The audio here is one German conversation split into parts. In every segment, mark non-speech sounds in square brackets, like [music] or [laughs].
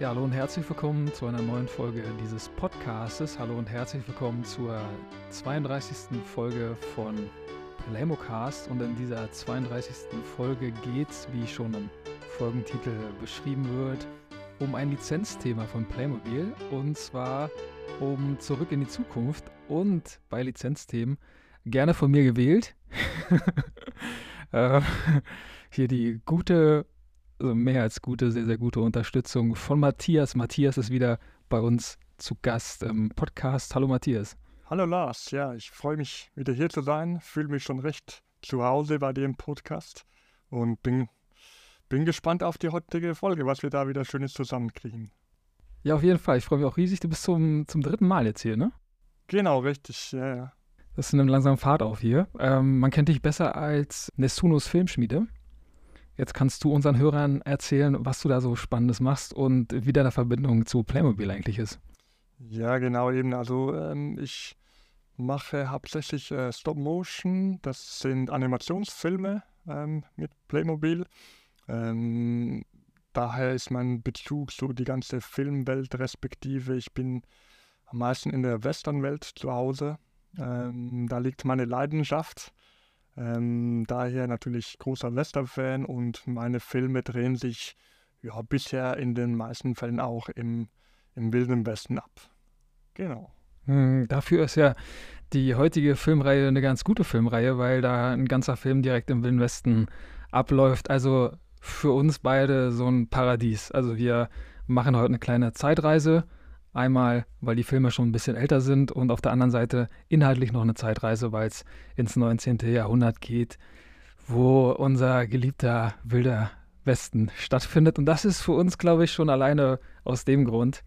Ja, hallo und herzlich willkommen zu einer neuen Folge dieses Podcastes. Hallo und herzlich willkommen zur 32. Folge von Playmocast. Und in dieser 32. Folge geht es, wie schon im Folgentitel beschrieben wird, um ein Lizenzthema von Playmobil. Und zwar um Zurück in die Zukunft. Und bei Lizenzthemen gerne von mir gewählt. [laughs] äh, hier die gute also mehr als gute, sehr, sehr gute Unterstützung von Matthias. Matthias ist wieder bei uns zu Gast im Podcast. Hallo Matthias. Hallo Lars, ja, ich freue mich wieder hier zu sein, fühle mich schon recht zu Hause bei dem Podcast und bin, bin gespannt auf die heutige Folge, was wir da wieder Schönes zusammenkriegen. Ja, auf jeden Fall. Ich freue mich auch riesig. Du bist zum, zum dritten Mal jetzt hier, ne? Genau, richtig, ja, ja. Das ist eine langsame Fahrt auf hier. Ähm, man kennt dich besser als Nessunos Filmschmiede. Jetzt kannst du unseren Hörern erzählen, was du da so Spannendes machst und wie deine Verbindung zu Playmobil eigentlich ist. Ja, genau eben. Also ähm, ich mache hauptsächlich äh, Stop Motion. Das sind Animationsfilme ähm, mit Playmobil. Ähm, daher ist mein Bezug zu die ganze Filmwelt respektive. Ich bin am meisten in der Westernwelt zu Hause. Ähm, da liegt meine Leidenschaft. Ähm, daher natürlich großer Western-Fan und meine Filme drehen sich ja, bisher in den meisten Fällen auch im, im Wilden Westen ab. Genau. Hm, dafür ist ja die heutige Filmreihe eine ganz gute Filmreihe, weil da ein ganzer Film direkt im Wilden Westen abläuft. Also für uns beide so ein Paradies. Also wir machen heute eine kleine Zeitreise Einmal, weil die Filme schon ein bisschen älter sind und auf der anderen Seite inhaltlich noch eine Zeitreise, weil es ins 19. Jahrhundert geht, wo unser geliebter wilder Westen stattfindet. Und das ist für uns, glaube ich, schon alleine aus dem Grund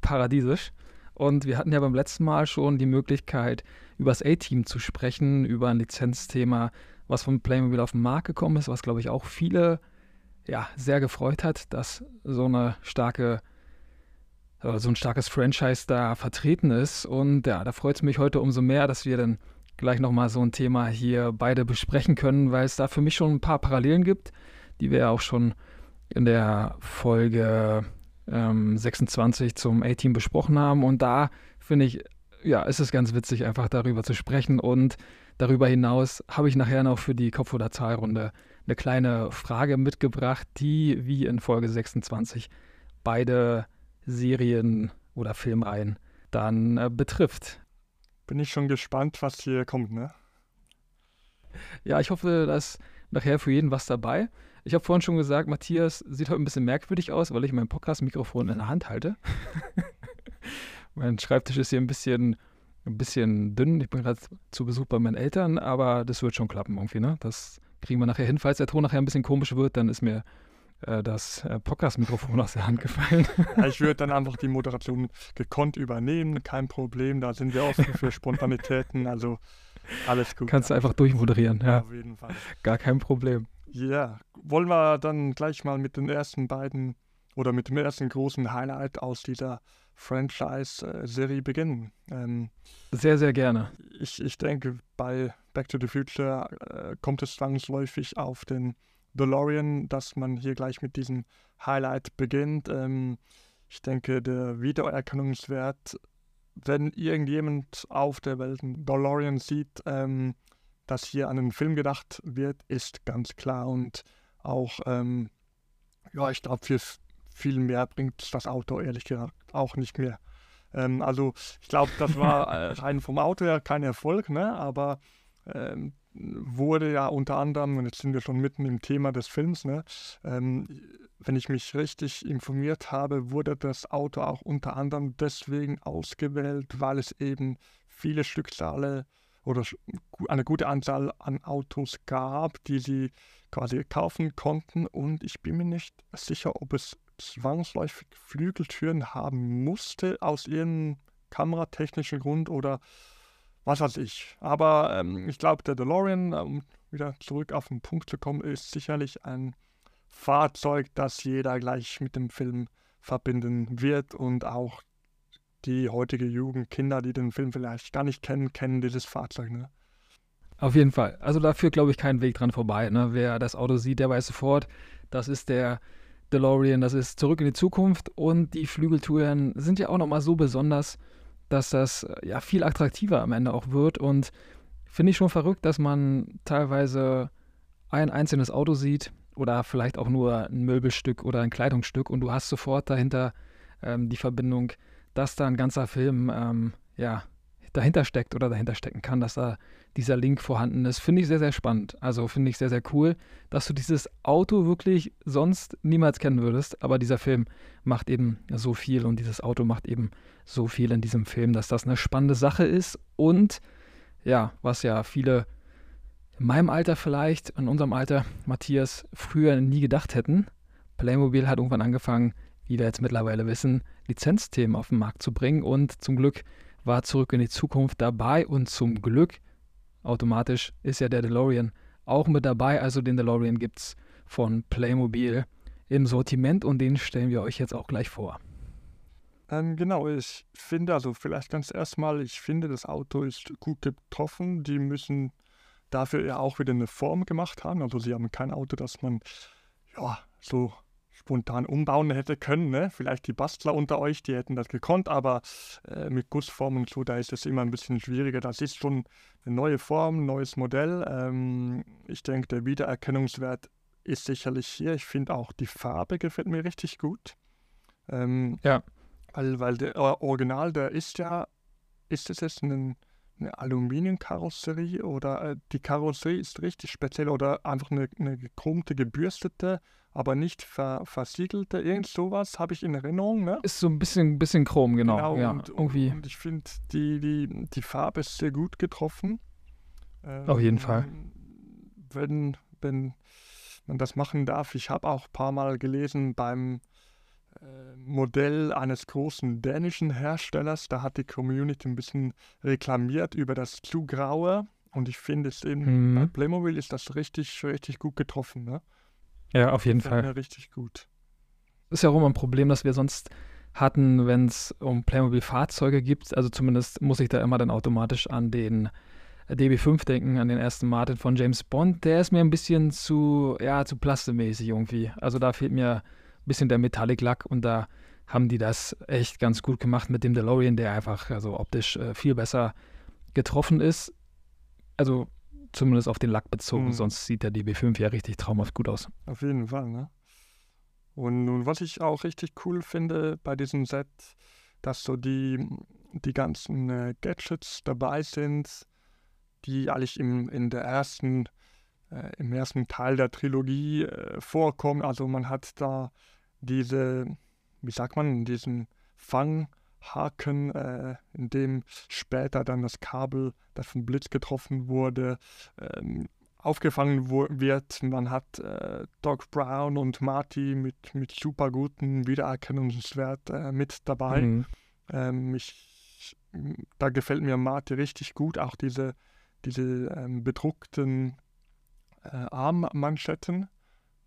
paradiesisch. Und wir hatten ja beim letzten Mal schon die Möglichkeit, über das A-Team zu sprechen, über ein Lizenzthema, was von Playmobil auf den Markt gekommen ist, was, glaube ich, auch viele ja, sehr gefreut hat, dass so eine starke so ein starkes Franchise da vertreten ist. Und ja, da freut es mich heute umso mehr, dass wir dann gleich nochmal so ein Thema hier beide besprechen können, weil es da für mich schon ein paar Parallelen gibt, die wir ja auch schon in der Folge ähm, 26 zum A-Team besprochen haben. Und da finde ich, ja, ist es ganz witzig, einfach darüber zu sprechen. Und darüber hinaus habe ich nachher noch für die Kopf- oder Zahlrunde eine kleine Frage mitgebracht, die wie in Folge 26 beide Serien oder Filmreihen dann äh, betrifft. Bin ich schon gespannt, was hier kommt, ne? Ja, ich hoffe, da ist nachher für jeden was dabei. Ich habe vorhin schon gesagt, Matthias sieht heute ein bisschen merkwürdig aus, weil ich mein Podcast-Mikrofon in der Hand halte. [laughs] mein Schreibtisch ist hier ein bisschen, ein bisschen dünn. Ich bin gerade zu Besuch bei meinen Eltern, aber das wird schon klappen irgendwie, ne? Das kriegen wir nachher hin. Falls der Ton nachher ein bisschen komisch wird, dann ist mir äh, das äh, Podcast-Mikrofon aus der Hand gefallen. Ja, ich würde dann einfach die Moderation gekonnt übernehmen, kein Problem. Da sind wir offen für Spontanitäten, also alles gut. Kannst du einfach durchmoderieren, ja. Auf jeden Fall. Gar kein Problem. Ja, wollen wir dann gleich mal mit den ersten beiden oder mit dem ersten großen Highlight aus dieser Franchise-Serie beginnen. Ähm, sehr, sehr gerne. Ich, ich denke, bei Back to the Future äh, kommt es zwangsläufig auf den DeLorean, dass man hier gleich mit diesem Highlight beginnt. Ähm, ich denke, der Wiedererkennungswert, wenn irgendjemand auf der Welt einen DeLorean sieht, ähm, dass hier an einen Film gedacht wird, ist ganz klar. Und auch, ähm, ja, ich glaube, für viel mehr bringt das Auto ehrlich gesagt auch nicht mehr. Ähm, also ich glaube, das war äh, [laughs] rein vom Auto her kein Erfolg, ne? aber ähm, wurde ja unter anderem, und jetzt sind wir schon mitten im Thema des Films, ne, ähm, wenn ich mich richtig informiert habe, wurde das Auto auch unter anderem deswegen ausgewählt, weil es eben viele Stückzahlen oder eine gute Anzahl an Autos gab, die sie quasi kaufen konnten. Und ich bin mir nicht sicher, ob es zwangsläufig Flügeltüren haben musste aus ihrem kameratechnischen Grund oder was weiß ich. Aber ähm, ich glaube, der DeLorean, um wieder zurück auf den Punkt zu kommen, ist sicherlich ein Fahrzeug, das jeder gleich mit dem Film verbinden wird und auch die heutige Jugend, Kinder, die den Film vielleicht gar nicht kennen, kennen dieses Fahrzeug. Ne? Auf jeden Fall. Also da führt, glaube ich, kein Weg dran vorbei. Ne? Wer das Auto sieht, der weiß sofort, das ist der DeLorean, das ist Zurück in die Zukunft und die Flügeltouren sind ja auch nochmal so besonders, dass das äh, ja viel attraktiver am Ende auch wird und finde ich schon verrückt, dass man teilweise ein einzelnes Auto sieht oder vielleicht auch nur ein Möbelstück oder ein Kleidungsstück und du hast sofort dahinter ähm, die Verbindung, dass da ein ganzer Film ähm, ja, dahinter steckt oder dahinter stecken kann, dass da dieser Link vorhanden ist, finde ich sehr, sehr spannend. Also finde ich sehr, sehr cool, dass du dieses Auto wirklich sonst niemals kennen würdest. Aber dieser Film macht eben so viel und dieses Auto macht eben so viel in diesem Film, dass das eine spannende Sache ist. Und ja, was ja viele in meinem Alter vielleicht, in unserem Alter, Matthias, früher nie gedacht hätten. Playmobil hat irgendwann angefangen, wie wir jetzt mittlerweile wissen, Lizenzthemen auf den Markt zu bringen und zum Glück war zurück in die Zukunft dabei und zum Glück automatisch ist ja der DeLorean auch mit dabei. Also den DeLorean gibt es von Playmobil im Sortiment und den stellen wir euch jetzt auch gleich vor. Ähm, genau, ich finde, also vielleicht ganz erstmal, ich finde, das Auto ist gut getroffen. Die müssen dafür ja auch wieder eine Form gemacht haben. Also sie haben kein Auto, das man ja so spontan umbauen hätte können. Ne? Vielleicht die Bastler unter euch, die hätten das gekonnt, aber äh, mit Gussformen und so, da ist es immer ein bisschen schwieriger. Das ist schon eine neue Form, ein neues Modell. Ähm, ich denke, der Wiedererkennungswert ist sicherlich hier. Ich finde auch die Farbe gefällt mir richtig gut. Ähm, ja. Weil, weil der Original, der ist ja, ist es jetzt ein eine Aluminiumkarosserie oder äh, die Karosserie ist richtig speziell oder einfach eine, eine gekromte, gebürstete, aber nicht ver, versiegelte, irgend sowas habe ich in Erinnerung. Ne? Ist so ein bisschen, bisschen chrom, genau. genau ja, und, irgendwie. und ich finde, die, die, die Farbe ist sehr gut getroffen. Ähm, Auf jeden Fall. Wenn, wenn man das machen darf, ich habe auch ein paar Mal gelesen beim Modell eines großen dänischen Herstellers. Da hat die Community ein bisschen reklamiert über das zu graue. Und ich finde es eben, mhm. bei Playmobil ist das richtig, richtig gut getroffen. Ne? Ja, auf jeden Fall. richtig gut. Ist ja auch immer ein Problem, das wir sonst hatten, wenn es um Playmobil-Fahrzeuge gibt. Also zumindest muss ich da immer dann automatisch an den DB5 denken, an den ersten Martin von James Bond. Der ist mir ein bisschen zu, ja, zu plastemäßig irgendwie. Also da fehlt mir bisschen der Metallic-Lack und da haben die das echt ganz gut gemacht mit dem DeLorean, der einfach also optisch äh, viel besser getroffen ist. Also zumindest auf den Lack bezogen, mhm. sonst sieht der DB5 ja richtig traumhaft gut aus. Auf jeden Fall, ne? Und nun, was ich auch richtig cool finde bei diesem Set, dass so die, die ganzen äh, Gadgets dabei sind, die eigentlich im, in der ersten, äh, im ersten Teil der Trilogie äh, vorkommen. Also man hat da diese, wie sagt man, diesen Fanghaken, äh, in dem später dann das Kabel, das vom Blitz getroffen wurde, ähm, aufgefangen wird. Man hat äh, Doc Brown und Marty mit, mit super guten Wiedererkennungswert äh, mit dabei. Mhm. Ähm, ich, da gefällt mir Marty richtig gut, auch diese, diese ähm, bedruckten Armmanschetten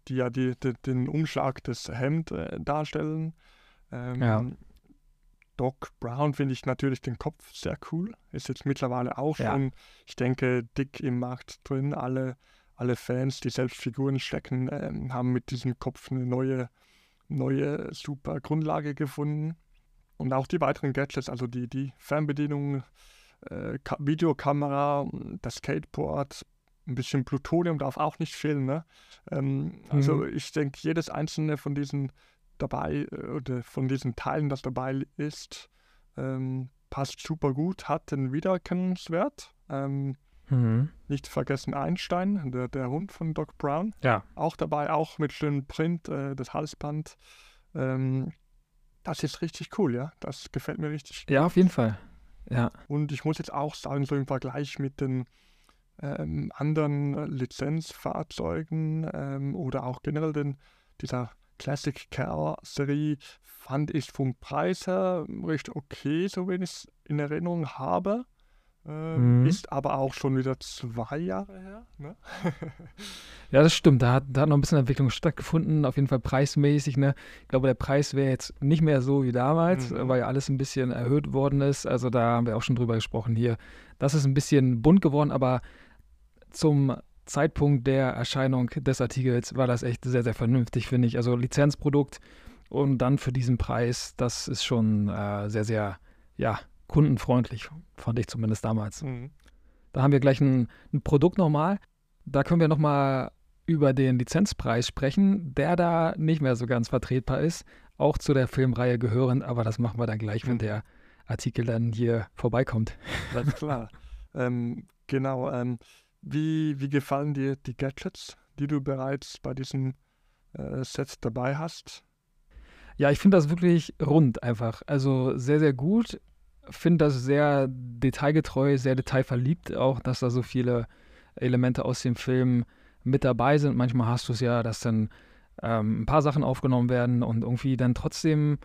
die ja die, die, den Umschlag des Hemd äh, darstellen. Ähm, ja. Doc Brown finde ich natürlich den Kopf sehr cool. Ist jetzt mittlerweile auch ja. schon, ich denke, dick im Markt drin. Alle, alle Fans, die selbst Figuren stecken, ähm, haben mit diesem Kopf eine neue, neue super Grundlage gefunden. Und auch die weiteren Gadgets, also die, die Fernbedienung, äh, Videokamera, das Skateboard, ein bisschen Plutonium darf auch nicht fehlen. Ne? Ähm, also mhm. ich denke, jedes einzelne von diesen dabei äh, oder von diesen Teilen, das dabei ist, ähm, passt super gut, hat den Wiedererkennungswert. Ähm, mhm. Nicht vergessen Einstein, der, der Hund von Doc Brown. Ja. Auch dabei, auch mit schönem Print, äh, das Halsband. Ähm, das ist richtig cool, ja. Das gefällt mir richtig. Ja, auf jeden Fall. Ja. Und ich muss jetzt auch sagen, so im Vergleich mit den ähm, anderen Lizenzfahrzeugen ähm, oder auch generell den, dieser Classic Car Serie fand ich vom Preis her recht okay, so wenn ich es in Erinnerung habe. Ähm, mhm. Ist aber auch schon wieder zwei Jahre her. Ne? [laughs] ja, das stimmt. Da hat, da hat noch ein bisschen Entwicklung stattgefunden, auf jeden Fall preismäßig. Ne? Ich glaube, der Preis wäre jetzt nicht mehr so wie damals, mhm. weil ja alles ein bisschen erhöht worden ist. Also da haben wir auch schon drüber gesprochen hier. Das ist ein bisschen bunt geworden, aber zum Zeitpunkt der Erscheinung des Artikels war das echt sehr, sehr vernünftig, finde ich. Also Lizenzprodukt und dann für diesen Preis, das ist schon äh, sehr, sehr, ja, kundenfreundlich, fand ich zumindest damals. Mhm. Da haben wir gleich ein, ein Produkt nochmal. Da können wir nochmal über den Lizenzpreis sprechen, der da nicht mehr so ganz vertretbar ist, auch zu der Filmreihe gehörend, aber das machen wir dann gleich, wenn mhm. der Artikel dann hier vorbeikommt. Das ist klar. [laughs] ähm, genau. Ähm, wie, wie gefallen dir die Gadgets, die du bereits bei diesem äh, Set dabei hast? Ja, ich finde das wirklich rund einfach. Also sehr, sehr gut. Finde das sehr detailgetreu, sehr detailverliebt auch, dass da so viele Elemente aus dem Film mit dabei sind. Manchmal hast du es ja, dass dann ähm, ein paar Sachen aufgenommen werden und irgendwie dann trotzdem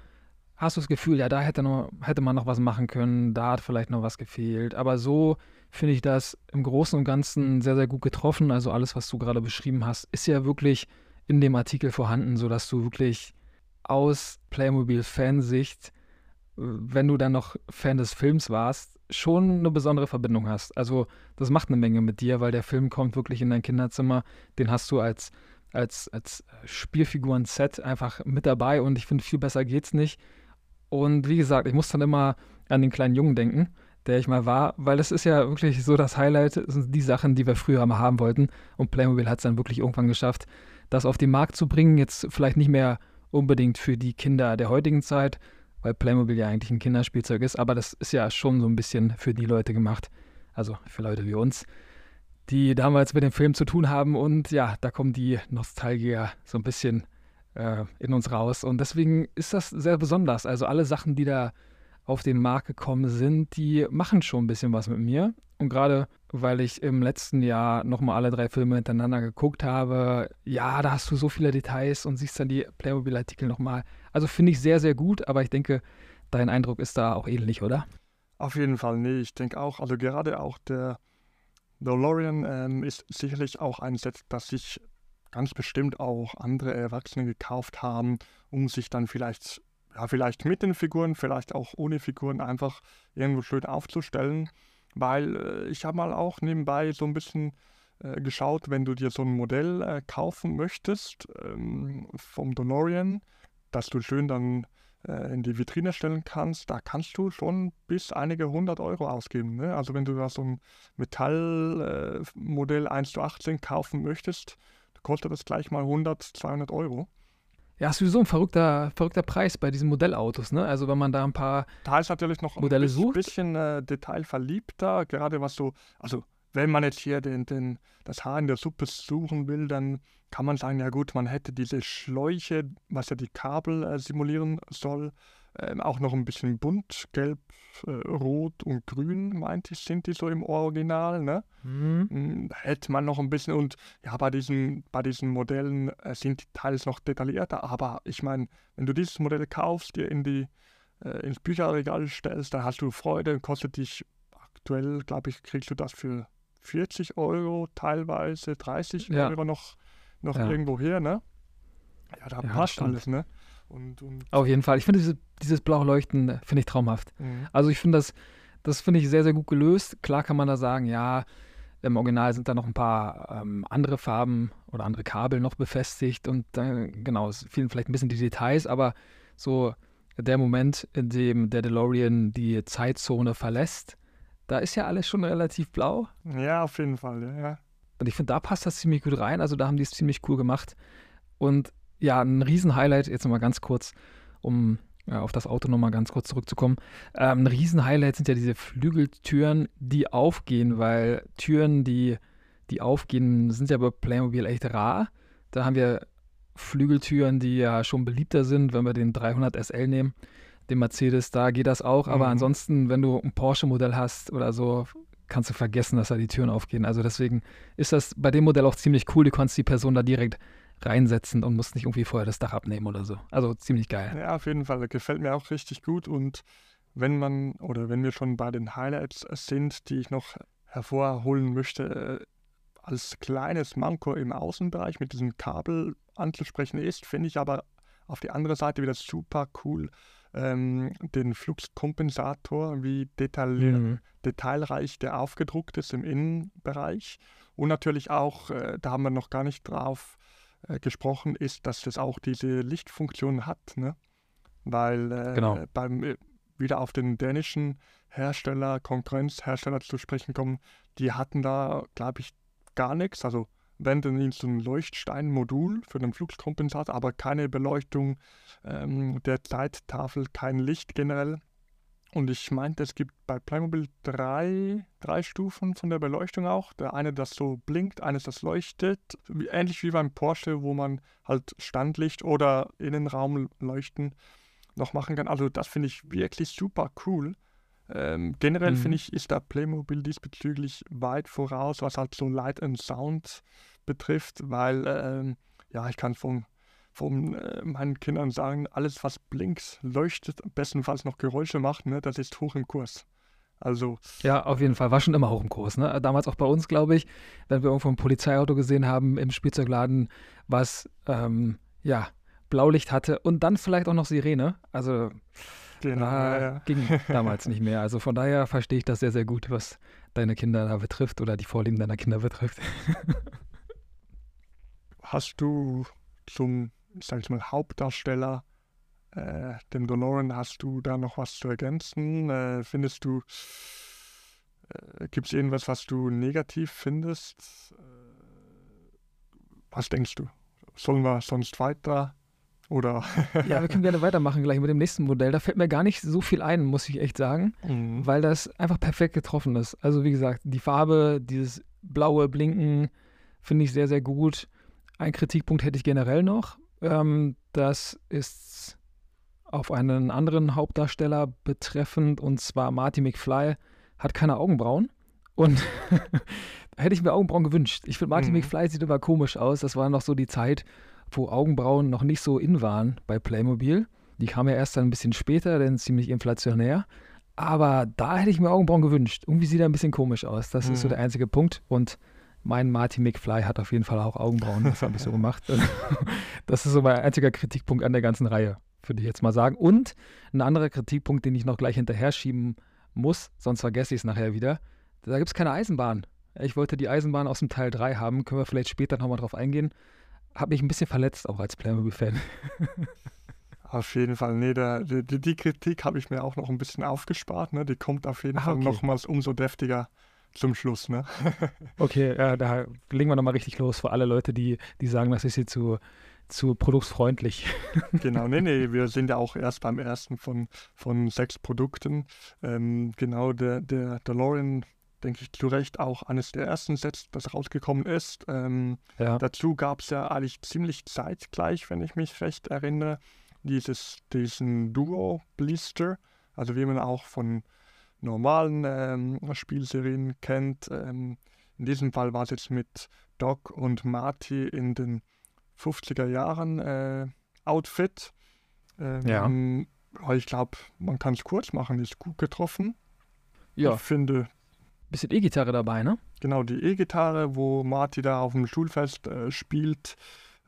hast du das Gefühl, ja, da hätte, noch, hätte man noch was machen können, da hat vielleicht noch was gefehlt. Aber so finde ich das im Großen und Ganzen sehr, sehr gut getroffen. Also alles, was du gerade beschrieben hast, ist ja wirklich in dem Artikel vorhanden, sodass du wirklich aus Playmobil-Fansicht, wenn du dann noch Fan des Films warst, schon eine besondere Verbindung hast. Also das macht eine Menge mit dir, weil der Film kommt wirklich in dein Kinderzimmer. Den hast du als, als, als Spielfiguren-Set einfach mit dabei und ich finde, viel besser geht's nicht. Und wie gesagt, ich muss dann immer an den kleinen Jungen denken, der ich mal war, weil das ist ja wirklich so das Highlight, das sind die Sachen, die wir früher mal haben wollten. Und Playmobil hat es dann wirklich irgendwann geschafft, das auf den Markt zu bringen. Jetzt vielleicht nicht mehr unbedingt für die Kinder der heutigen Zeit, weil Playmobil ja eigentlich ein Kinderspielzeug ist, aber das ist ja schon so ein bisschen für die Leute gemacht, also für Leute wie uns, die damals mit dem Film zu tun haben und ja, da kommen die Nostalgier so ein bisschen äh, in uns raus und deswegen ist das sehr besonders. Also alle Sachen, die da auf den Markt gekommen sind, die machen schon ein bisschen was mit mir. Und gerade weil ich im letzten Jahr nochmal alle drei Filme hintereinander geguckt habe, ja, da hast du so viele Details und siehst dann die Playmobil-Artikel nochmal. Also finde ich sehr, sehr gut, aber ich denke, dein Eindruck ist da auch ähnlich, oder? Auf jeden Fall, nee, ich denke auch, also gerade auch der DeLorean ähm, ist sicherlich auch ein Set, das sich ganz bestimmt auch andere Erwachsene gekauft haben, um sich dann vielleicht ja, vielleicht mit den Figuren, vielleicht auch ohne Figuren einfach irgendwo schön aufzustellen. Weil äh, ich habe mal auch nebenbei so ein bisschen äh, geschaut, wenn du dir so ein Modell äh, kaufen möchtest ähm, vom Donorian, dass du schön dann äh, in die Vitrine stellen kannst, da kannst du schon bis einige hundert Euro ausgeben. Ne? Also wenn du da so ein Metallmodell 1 zu 18 kaufen möchtest, kostet das gleich mal 100, 200 Euro. Ja, ist sowieso ein verrückter, verrückter Preis bei diesen Modellautos, ne? Also wenn man da ein paar da ist natürlich noch Modelle ein sucht. bisschen äh, detailverliebter, gerade was so, also wenn man jetzt hier den, den, das Haar in der Suppe suchen will, dann kann man sagen, ja gut, man hätte diese Schläuche, was ja die Kabel äh, simulieren soll, ähm, auch noch ein bisschen bunt, gelb, äh, rot und grün, meinte ich, sind die so im Original, ne? Mhm. Hm, hätte man noch ein bisschen und ja, bei diesen, bei diesen Modellen äh, sind die teils noch detaillierter, aber ich meine, wenn du dieses Modell kaufst, dir in die, äh, ins Bücherregal stellst, dann hast du Freude, kostet dich aktuell, glaube ich, kriegst du das für 40 Euro, teilweise 30 ja. Euro noch, noch ja. irgendwo her, ne? Ja, da ja, passt alles, ne? Und, und Auf jeden Fall. Ich finde diese, dieses blaue Leuchten, äh, finde ich traumhaft. Mhm. Also ich finde das, das finde ich sehr, sehr gut gelöst. Klar kann man da sagen, ja, im Original sind da noch ein paar ähm, andere Farben oder andere Kabel noch befestigt und äh, genau, es fehlen vielleicht ein bisschen die Details, aber so der Moment, in dem der DeLorean die Zeitzone verlässt, da ist ja alles schon relativ blau. Ja, auf jeden Fall, ja. Und ich finde, da passt das ziemlich gut rein. Also da haben die es ziemlich cool gemacht. Und ja, ein Riesenhighlight, jetzt nochmal ganz kurz, um ja, auf das Auto nochmal ganz kurz zurückzukommen. Ähm, ein Riesenhighlight sind ja diese Flügeltüren, die aufgehen, weil Türen, die, die aufgehen, sind ja bei Playmobil echt rar. Da haben wir Flügeltüren, die ja schon beliebter sind, wenn wir den 300 SL nehmen, den Mercedes, da geht das auch. Aber mhm. ansonsten, wenn du ein Porsche-Modell hast oder so, kannst du vergessen, dass da die Türen aufgehen. Also deswegen ist das bei dem Modell auch ziemlich cool. Du kannst die Person da direkt reinsetzen und musst nicht irgendwie vorher das Dach abnehmen oder so. Also ziemlich geil. Ja, auf jeden Fall. Gefällt mir auch richtig gut. Und wenn man oder wenn wir schon bei den Highlights sind, die ich noch hervorholen möchte, äh, als kleines Manko im Außenbereich mit diesem Kabel anzusprechen ist, finde ich aber auf die andere Seite wieder super cool, ähm, den Fluxkompensator, wie detail mhm. detailreich der aufgedruckt ist im Innenbereich. Und natürlich auch, äh, da haben wir noch gar nicht drauf äh, gesprochen, ist, dass das auch diese Lichtfunktion hat. Ne? Weil äh, genau. beim äh, wieder auf den dänischen Hersteller, Konkurrenzhersteller zu sprechen kommen, die hatten da, glaube ich, gar nichts. Also wenn dann so ein Leuchtsteinmodul für den Fluxkompensator, aber keine Beleuchtung ähm, der Zeittafel, kein Licht generell. Und ich meinte, es gibt bei Playmobil drei, drei Stufen von der Beleuchtung auch. Der eine, das so blinkt, eines, das leuchtet. Ähnlich wie beim Porsche, wo man halt Standlicht oder Innenraumleuchten noch machen kann. Also das finde ich wirklich super cool. Ähm, generell mhm. finde ich, ist da Playmobil diesbezüglich weit voraus, was halt so Light and Sound betrifft, weil ähm, ja, ich kann von, von äh, meinen Kindern sagen, alles was blinkt, leuchtet, bestenfalls noch Geräusche macht, ne, das ist hoch im Kurs. Also. Ja, auf jeden Fall. War schon immer hoch im Kurs. Ne? Damals auch bei uns, glaube ich, wenn wir irgendwo ein Polizeiauto gesehen haben im Spielzeugladen, was ähm, ja Blaulicht hatte und dann vielleicht auch noch Sirene. Also genau, ja, ja. ging [laughs] damals nicht mehr. Also von daher verstehe ich das sehr, sehr gut, was deine Kinder da betrifft oder die Vorlieben deiner Kinder betrifft. [laughs] Hast du zum, sag ich mal, Hauptdarsteller, äh, dem Doloran, hast du da noch was zu ergänzen? Äh, findest du, äh, gibt es irgendwas, was du negativ findest? Äh, was denkst du? Sollen wir sonst weiter oder? ja, wir können gerne weitermachen gleich mit dem nächsten Modell. Da fällt mir gar nicht so viel ein, muss ich echt sagen, mhm. weil das einfach perfekt getroffen ist. Also wie gesagt, die Farbe, dieses blaue Blinken finde ich sehr, sehr gut. Ein Kritikpunkt hätte ich generell noch. Ähm, das ist auf einen anderen Hauptdarsteller betreffend und zwar Marty McFly hat keine Augenbrauen. Und [laughs] hätte ich mir Augenbrauen gewünscht. Ich finde, Marty mhm. McFly sieht immer komisch aus. Das war noch so die Zeit, wo Augenbrauen noch nicht so in waren bei Playmobil. Die kamen ja erst dann ein bisschen später, denn ziemlich inflationär. Aber da hätte ich mir Augenbrauen gewünscht. Irgendwie sieht er ein bisschen komisch aus. Das mhm. ist so mhm. der einzige Punkt. Und mein Marty McFly hat auf jeden Fall auch Augenbrauen. Das habe ich so gemacht. [laughs] das ist so mein einziger Kritikpunkt an der ganzen Reihe, würde ich jetzt mal sagen. Und ein anderer Kritikpunkt, den ich noch gleich hinterher schieben muss, sonst vergesse ich es nachher wieder. Da gibt es keine Eisenbahn. Ich wollte die Eisenbahn aus dem Teil 3 haben. Können wir vielleicht später nochmal drauf eingehen hat mich ein bisschen verletzt, auch als Playmobil-Fan. [laughs] Auf jeden Fall, nee, der, die, die, Kritik habe ich mir auch noch ein bisschen aufgespart, ne? Die kommt auf jeden ah, Fall okay. nochmals umso deftiger zum Schluss, ne? [laughs] okay, ja, da legen wir nochmal richtig los für alle Leute, die, die sagen, das ist hier zu, zu produktfreundlich. [laughs] genau, nee, nee, wir sind ja auch erst beim ersten von, von sechs Produkten. Ähm, genau, der, der DeLorean denke ich, zu Recht auch eines der ersten Sets, das rausgekommen ist. Ähm, ja. Dazu gab es ja eigentlich ziemlich zeitgleich, wenn ich mich recht erinnere, dieses, diesen Duo-Blister, also wie man auch von normalen ähm, Spielserien kennt. Ähm, in diesem Fall war es jetzt mit Doc und Marty in den 50er Jahren äh, Outfit. Ähm, ja. Ich glaube, man kann es kurz machen, ist gut getroffen. Ja. Ich finde, bisschen E-Gitarre dabei, ne? Genau, die E-Gitarre, wo Marty da auf dem Schulfest äh, spielt.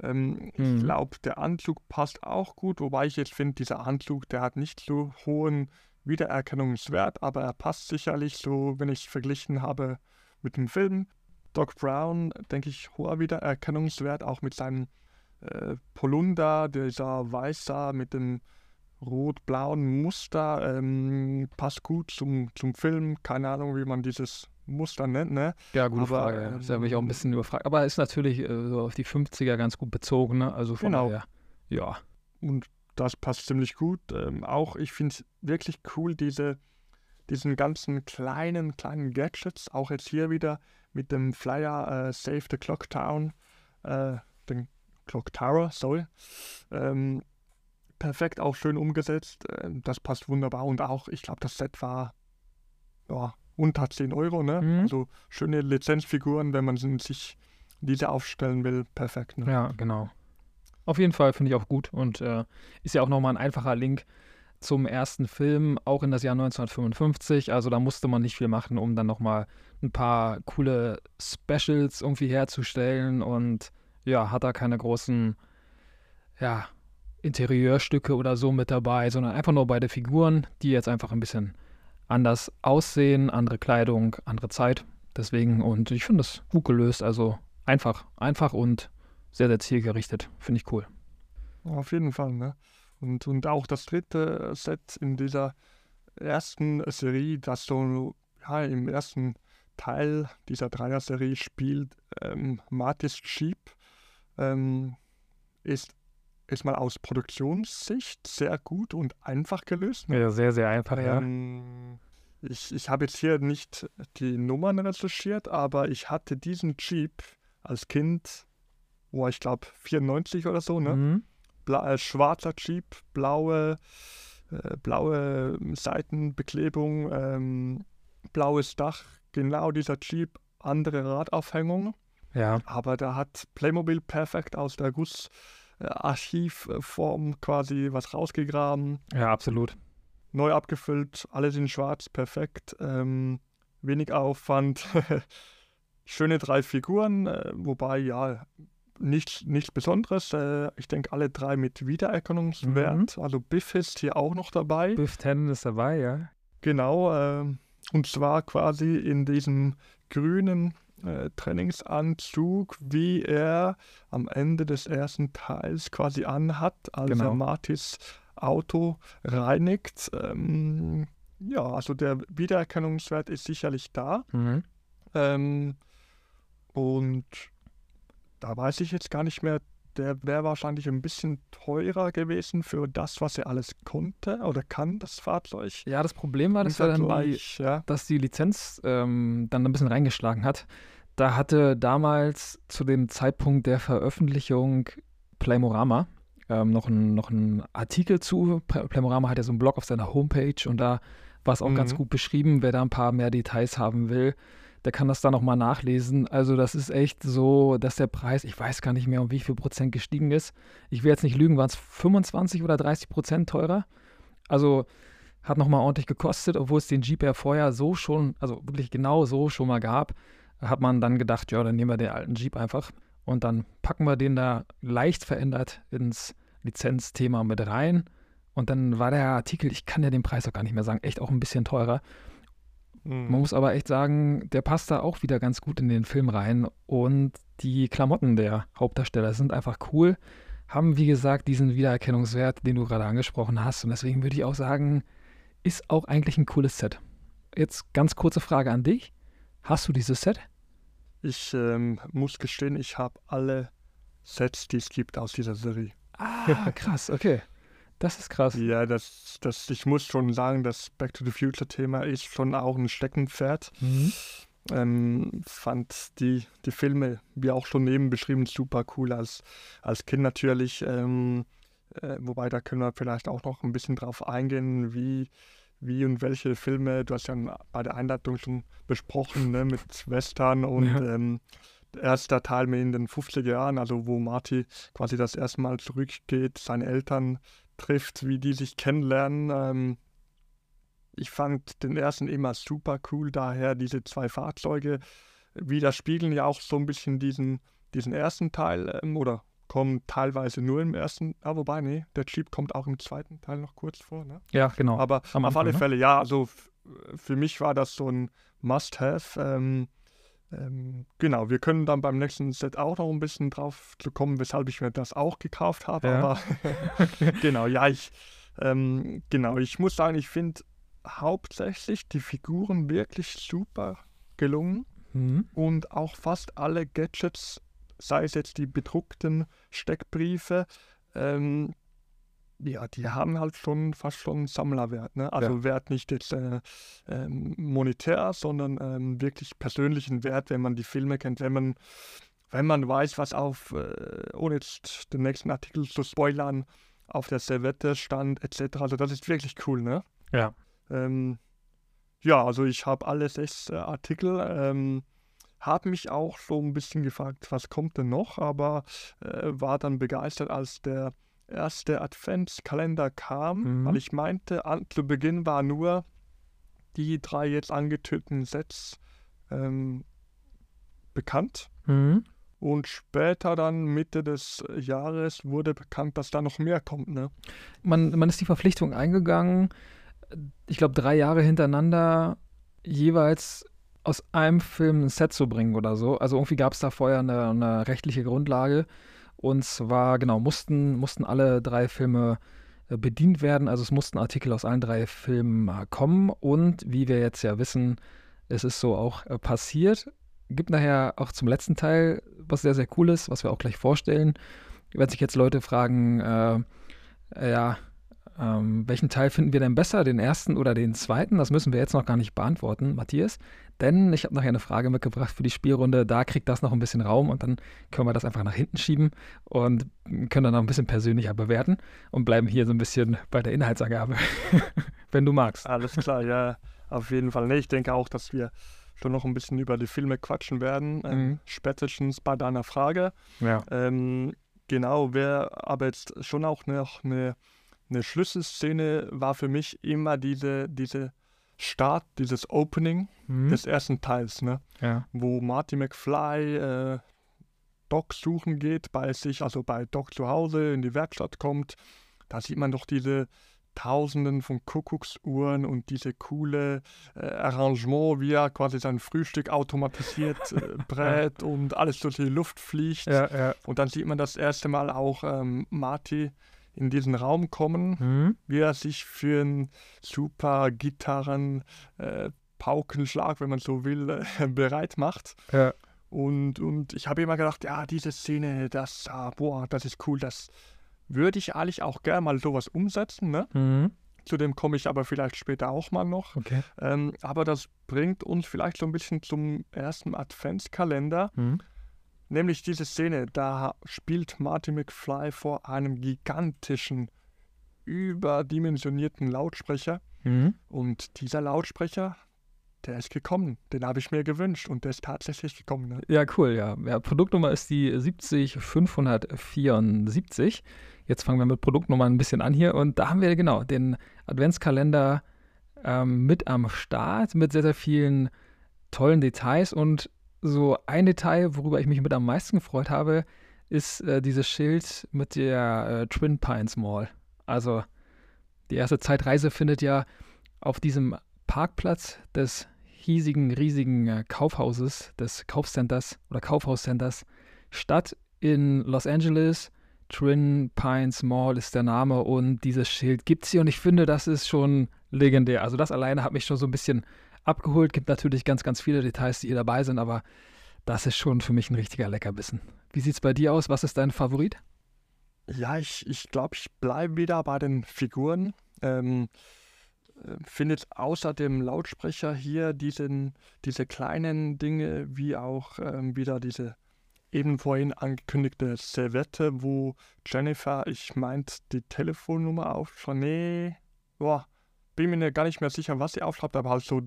Ähm, mhm. Ich glaube, der Anzug passt auch gut, wobei ich jetzt finde, dieser Anzug, der hat nicht so hohen Wiedererkennungswert, aber er passt sicherlich so, wenn ich es verglichen habe mit dem Film. Doc Brown, denke ich, hoher Wiedererkennungswert, auch mit seinem äh, Polunder, dieser Weißer mit dem rot-blauen Muster ähm, passt gut zum, zum Film. Keine Ahnung, wie man dieses Muster nennt, ne? Ja, gute Aber, Frage. Ähm, das habe ich auch ein bisschen überfragt. Aber ist natürlich äh, so auf die 50er ganz gut bezogen, ne? Also von genau. daher, ja. Und das passt ziemlich gut. Ähm, auch ich finde es wirklich cool, diese, diesen ganzen kleinen, kleinen Gadgets. Auch jetzt hier wieder mit dem Flyer äh, Save the Clock Town, äh, den Clock Tower, sorry. Ähm, perfekt, auch schön umgesetzt. Ähm, das passt wunderbar. Und auch, ich glaube, das Set war ja, unter 10 Euro. Ne? Mhm. Also schöne Lizenzfiguren, wenn man sich diese aufstellen will, perfekt. Ne? Ja, genau. Auf jeden Fall finde ich auch gut und äh, ist ja auch nochmal ein einfacher Link zum ersten Film, auch in das Jahr 1955. Also da musste man nicht viel machen, um dann nochmal ein paar coole Specials irgendwie herzustellen und ja, hat da keine großen, ja, Interieurstücke oder so mit dabei, sondern einfach nur beide Figuren, die jetzt einfach ein bisschen anders aussehen, andere Kleidung, andere Zeit. Deswegen, und ich finde das gut gelöst. Also einfach, einfach und sehr, sehr zielgerichtet. Finde ich cool. Auf jeden Fall, ne? Und, und auch das dritte Set in dieser ersten Serie, das so ja, im ersten Teil dieser Dreier-Serie spielt, ähm, Martis Sheep, ähm, ist, ist mal aus Produktionssicht sehr gut und einfach gelöst. Ne? Ja, sehr, sehr einfach, ähm, ja. Ich, ich habe jetzt hier nicht die Nummern recherchiert, aber ich hatte diesen Jeep als Kind, wo ich glaube 94 oder so, ne? Mhm. Bla, äh, schwarzer Jeep, blaue, äh, blaue Seitenbeklebung, ähm, blaues Dach, genau dieser Jeep, andere Radaufhängung. Ja. Aber da hat Playmobil perfekt aus der Gussarchivform quasi was rausgegraben. Ja, absolut. Neu abgefüllt, alles in schwarz, perfekt. Ähm, wenig Aufwand. [laughs] Schöne drei Figuren, äh, wobei ja, nichts, nichts Besonderes. Äh, ich denke, alle drei mit Wiedererkennungswert. Mhm. Also Biff ist hier auch noch dabei. Biff Tannen ist dabei, ja. Genau. Äh, und zwar quasi in diesem grünen äh, Trainingsanzug, wie er am Ende des ersten Teils quasi anhat, als genau. er Martis Auto reinigt. Ähm, ja, also der Wiedererkennungswert ist sicherlich da. Mhm. Ähm, und da weiß ich jetzt gar nicht mehr, der wäre wahrscheinlich ein bisschen teurer gewesen für das, was er alles konnte oder kann, das Fahrzeug. Ja, das Problem war, dass, dann die, ja. dass die Lizenz ähm, dann ein bisschen reingeschlagen hat. Da hatte damals zu dem Zeitpunkt der Veröffentlichung Playmorama ähm, noch, ein, noch einen Artikel zu. Playmorama hat ja so einen Blog auf seiner Homepage und da war es auch mhm. ganz gut beschrieben, wer da ein paar mehr Details haben will der kann das dann nochmal nachlesen. Also das ist echt so, dass der Preis, ich weiß gar nicht mehr, um wie viel Prozent gestiegen ist. Ich will jetzt nicht lügen, waren es 25 oder 30 Prozent teurer? Also hat nochmal ordentlich gekostet, obwohl es den Jeep ja vorher so schon, also wirklich genau so schon mal gab, hat man dann gedacht, ja, dann nehmen wir den alten Jeep einfach und dann packen wir den da leicht verändert ins Lizenzthema mit rein. Und dann war der Artikel, ich kann ja den Preis auch gar nicht mehr sagen, echt auch ein bisschen teurer. Mhm. Man muss aber echt sagen, der passt da auch wieder ganz gut in den Film rein. Und die Klamotten der Hauptdarsteller sind einfach cool. Haben, wie gesagt, diesen Wiedererkennungswert, den du gerade angesprochen hast. Und deswegen würde ich auch sagen, ist auch eigentlich ein cooles Set. Jetzt ganz kurze Frage an dich. Hast du dieses Set? Ich ähm, muss gestehen, ich habe alle Sets, die es gibt aus dieser Serie. Ah, krass, okay. Das ist krass. Ja, das, das, ich muss schon sagen, das Back to the Future-Thema ist schon auch ein Steckenpferd. Mhm. Ähm, fand die, die Filme, wie auch schon eben beschrieben, super cool als, als Kind natürlich. Ähm, äh, wobei da können wir vielleicht auch noch ein bisschen drauf eingehen, wie, wie und welche Filme, du hast ja bei der Einleitung schon besprochen, ne, mit Western und ja. ähm, erster Teil mehr in den 50er Jahren, also wo Marty quasi das erste Mal zurückgeht, seine Eltern trifft, wie die sich kennenlernen. Ähm, ich fand den ersten immer super cool, daher diese zwei Fahrzeuge widerspiegeln ja auch so ein bisschen diesen, diesen ersten Teil ähm, oder kommen teilweise nur im ersten, ah, wobei, nee, der Jeep kommt auch im zweiten Teil noch kurz vor, ne? Ja, genau. Aber Am auf alle ne? Fälle, ja, also für mich war das so ein Must-Have. Ähm, ähm, genau, wir können dann beim nächsten Set auch noch ein bisschen drauf zu kommen, weshalb ich mir das auch gekauft habe. Ja. Aber [laughs] genau, ja, ich, ähm, genau, ich muss sagen, ich finde hauptsächlich die Figuren wirklich super gelungen mhm. und auch fast alle Gadgets, sei es jetzt die bedruckten Steckbriefe, ähm, ja, die haben halt schon fast schon Sammlerwert. Ne? Also ja. Wert nicht jetzt äh, ähm, monetär, sondern ähm, wirklich persönlichen Wert, wenn man die Filme kennt, wenn man, wenn man weiß, was auf, äh, ohne jetzt den nächsten Artikel zu spoilern, auf der Servette stand, etc. Also das ist wirklich cool, ne? Ja. Ähm, ja, also ich habe alle sechs äh, Artikel. Ähm, habe mich auch so ein bisschen gefragt, was kommt denn noch, aber äh, war dann begeistert, als der erste Adventskalender kam, mhm. weil ich meinte, an, zu Beginn war nur die drei jetzt angetöteten Sets ähm, bekannt. Mhm. Und später dann, Mitte des Jahres, wurde bekannt, dass da noch mehr kommt. Ne? Man, man ist die Verpflichtung eingegangen, ich glaube, drei Jahre hintereinander jeweils aus einem Film ein Set zu bringen oder so. Also irgendwie gab es da vorher eine, eine, rechtliche Grundlage. Und zwar, genau, mussten, mussten alle drei Filme äh, bedient werden. Also es mussten Artikel aus allen drei Filmen äh, kommen. Und wie wir jetzt ja wissen, es ist so auch äh, passiert. Gibt nachher auch zum letzten Teil was sehr, sehr Cooles, was wir auch gleich vorstellen. Wenn sich jetzt Leute fragen, äh, ja, ähm, welchen Teil finden wir denn besser, den ersten oder den zweiten? Das müssen wir jetzt noch gar nicht beantworten, Matthias. Denn ich habe nachher eine Frage mitgebracht für die Spielrunde. Da kriegt das noch ein bisschen Raum und dann können wir das einfach nach hinten schieben und können dann noch ein bisschen persönlicher bewerten und bleiben hier so ein bisschen bei der Inhaltsangabe, [laughs] wenn du magst. Alles klar, ja, auf jeden Fall. Nee, ich denke auch, dass wir schon noch ein bisschen über die Filme quatschen werden, ähm, mhm. spätestens bei deiner Frage. Ja. Ähm, genau, wer aber jetzt schon auch noch eine, eine Schlüsselszene war für mich immer diese, diese Start, dieses Opening mhm. des ersten Teils, ne? Ja. wo Marty McFly äh, Doc suchen geht bei sich, also bei Doc zu Hause in die Werkstatt kommt. Da sieht man doch diese Tausenden von Kuckucksuhren und diese coole äh, Arrangement, wie er quasi sein Frühstück automatisiert äh, [laughs] brät und alles durch die Luft fliegt. Ja, ja. Und dann sieht man das erste Mal auch ähm, Marty in diesen Raum kommen, mhm. wie er sich für einen super Gitarren äh, Paukenschlag, wenn man so will, äh, [laughs] bereit macht. Ja. Und, und ich habe immer gedacht, ja, diese Szene, das, ah, boah, das ist cool, das würde ich eigentlich auch gerne mal sowas umsetzen. Ne? Mhm. Zu dem komme ich aber vielleicht später auch mal noch. Okay. Ähm, aber das bringt uns vielleicht so ein bisschen zum ersten Adventskalender. Mhm. Nämlich diese Szene, da spielt Marty McFly vor einem gigantischen, überdimensionierten Lautsprecher. Mhm. Und dieser Lautsprecher, der ist gekommen. Den habe ich mir gewünscht und der ist tatsächlich gekommen. Ne? Ja, cool, ja. ja. Produktnummer ist die 70574. Jetzt fangen wir mit Produktnummer ein bisschen an hier. Und da haben wir genau den Adventskalender ähm, mit am Start mit sehr, sehr vielen tollen Details. Und so ein Detail, worüber ich mich mit am meisten gefreut habe, ist äh, dieses Schild mit der äh, Twin Pines Mall. Also die erste Zeitreise findet ja auf diesem Parkplatz des hiesigen, riesigen äh, Kaufhauses, des Kaufcenters oder Kaufhauscenters statt in Los Angeles Twin Pines Mall ist der Name und dieses Schild gibt es hier und ich finde, das ist schon legendär. Also das alleine hat mich schon so ein bisschen abgeholt. Gibt natürlich ganz, ganz viele Details, die hier dabei sind, aber das ist schon für mich ein richtiger Leckerbissen. Wie sieht es bei dir aus? Was ist dein Favorit? Ja, ich glaube, ich, glaub, ich bleibe wieder bei den Figuren. Ähm, äh, findet außer dem Lautsprecher hier diesen, diese kleinen Dinge, wie auch ähm, wieder diese eben vorhin angekündigte Servette, wo Jennifer, ich meint, die Telefonnummer aufschreibt. Nee, boah, bin mir gar nicht mehr sicher, was sie aufschreibt, aber halt so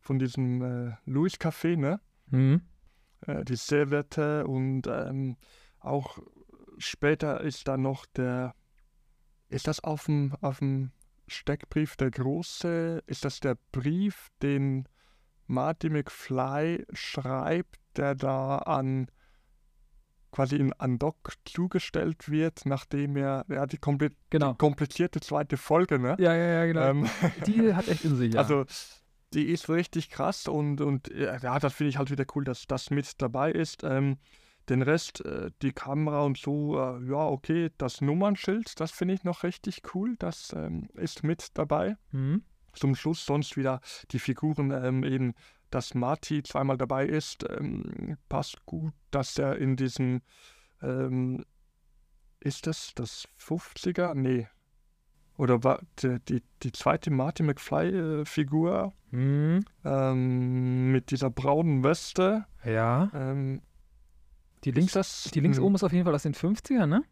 von diesem äh, Louis Café, ne? Mhm. Äh, die Servette und ähm, auch später ist da noch der, ist das auf dem, auf dem Steckbrief der große, ist das der Brief, den Marty McFly schreibt, der da an quasi in Undock zugestellt wird, nachdem er ja, die, kompl genau. die komplizierte zweite Folge, ne? Ja, ja, ja, genau. Ähm, [laughs] die hat echt in sich, ja. Also die ist richtig krass und, und ja, das finde ich halt wieder cool, dass das mit dabei ist. Ähm, den Rest, äh, die Kamera und so, äh, ja, okay, das Nummernschild, das finde ich noch richtig cool, das ähm, ist mit dabei. Mhm. Zum Schluss sonst wieder die Figuren ähm, eben dass Marty zweimal dabei ist, ähm, passt gut, dass er in diesem, ähm, ist das das 50er? Nee. Oder war die, die, die zweite Marty McFly-Figur äh, mhm. ähm, mit dieser braunen Weste? Ja. Ähm, die links, das, die links oben ist auf jeden Fall aus den 50ern, ne?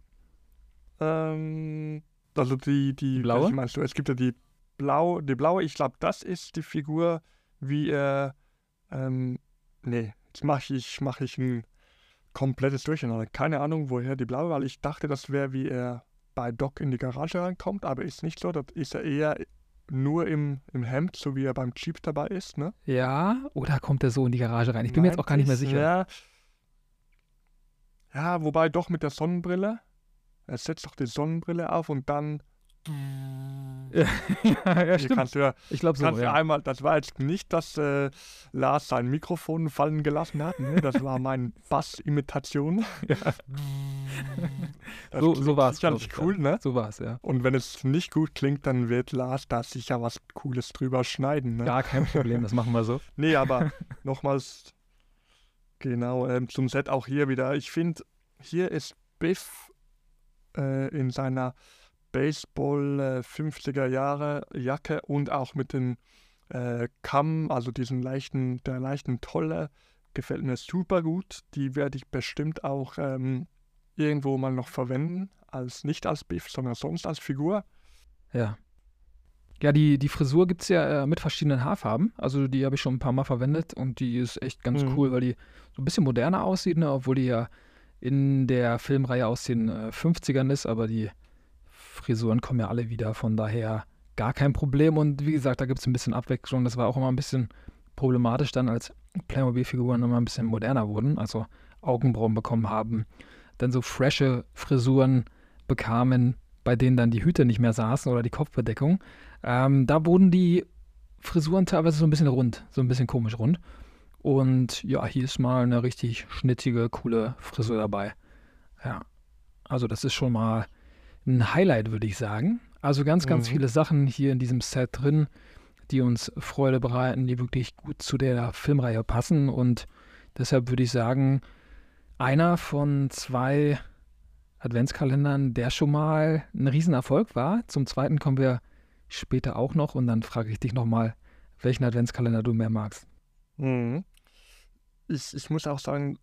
Ähm, also die, die, die blaue? meinst du? Es gibt ja die blau, die blaue, ich glaube, das ist die Figur, wie er ähm, nee, jetzt mache ich, mach ich ein komplettes Durcheinander. Keine Ahnung, woher die blaue, weil ich dachte, das wäre, wie er bei Doc in die Garage reinkommt, aber ist nicht so. Dort ist er eher nur im, im Hemd, so wie er beim Jeep dabei ist, ne? Ja, oder kommt er so in die Garage rein? Ich bin Meint mir jetzt auch gar nicht mehr sicher. Ja, ja, wobei doch mit der Sonnenbrille. Er setzt doch die Sonnenbrille auf und dann [laughs] ja, ja, stimmt. Kannst du ich glaube so, kannst ja. einmal, das war jetzt nicht, dass äh, Lars sein Mikrofon fallen gelassen hat. Ne? Das war meine [laughs] Bass-Imitation. Ja. So, so war es. sicherlich cool, ne? So war es, ja. Und wenn es nicht gut klingt, dann wird Lars da sicher was Cooles drüber schneiden. Ne? Gar kein Problem, das machen wir so. [laughs] Nee, aber nochmals, genau, ähm, zum Set auch hier wieder. Ich finde, hier ist Biff äh, in seiner Baseball äh, 50er Jahre Jacke und auch mit dem äh, Kamm, also diesen leichten, der leichten Tolle, gefällt mir super gut. Die werde ich bestimmt auch ähm, irgendwo mal noch verwenden, als nicht als Biff, sondern sonst als Figur. Ja. Ja, die, die Frisur gibt es ja äh, mit verschiedenen Haarfarben. Also die habe ich schon ein paar Mal verwendet und die ist echt ganz Mhm. cool, weil die so ein bisschen moderner aussieht, ne? obwohl die ja in der Filmreihe aus den äh, 50ern ist, aber die Frisuren kommen ja alle wieder, von daher gar kein Problem. Und wie gesagt, da gibt es ein bisschen Abwechslung. Das war auch immer ein bisschen problematisch dann, als Playmobil-Figuren immer ein bisschen moderner wurden, also Augenbrauen bekommen haben, dann so frische Frisuren bekamen, bei denen dann die Hüte nicht mehr saßen oder die Kopfbedeckung. Ähm, da wurden die Frisuren teilweise so ein bisschen rund, so ein bisschen komisch rund. Und ja, hier ist mal eine richtig schnittige, coole Frisur dabei. Ja, also das ist schon mal ein Highlight, würde ich sagen. Also ganz, ganz Mhm. viele Sachen hier in diesem Set drin, die uns Freude bereiten, die wirklich gut zu der Filmreihe passen. Und deshalb würde ich sagen, einer von zwei Adventskalendern, der schon mal ein Riesenerfolg war. Zum zweiten kommen wir später auch noch und dann frage ich dich nochmal, welchen Adventskalender du mehr magst. Mhm. Ich, ich muss auch sagen,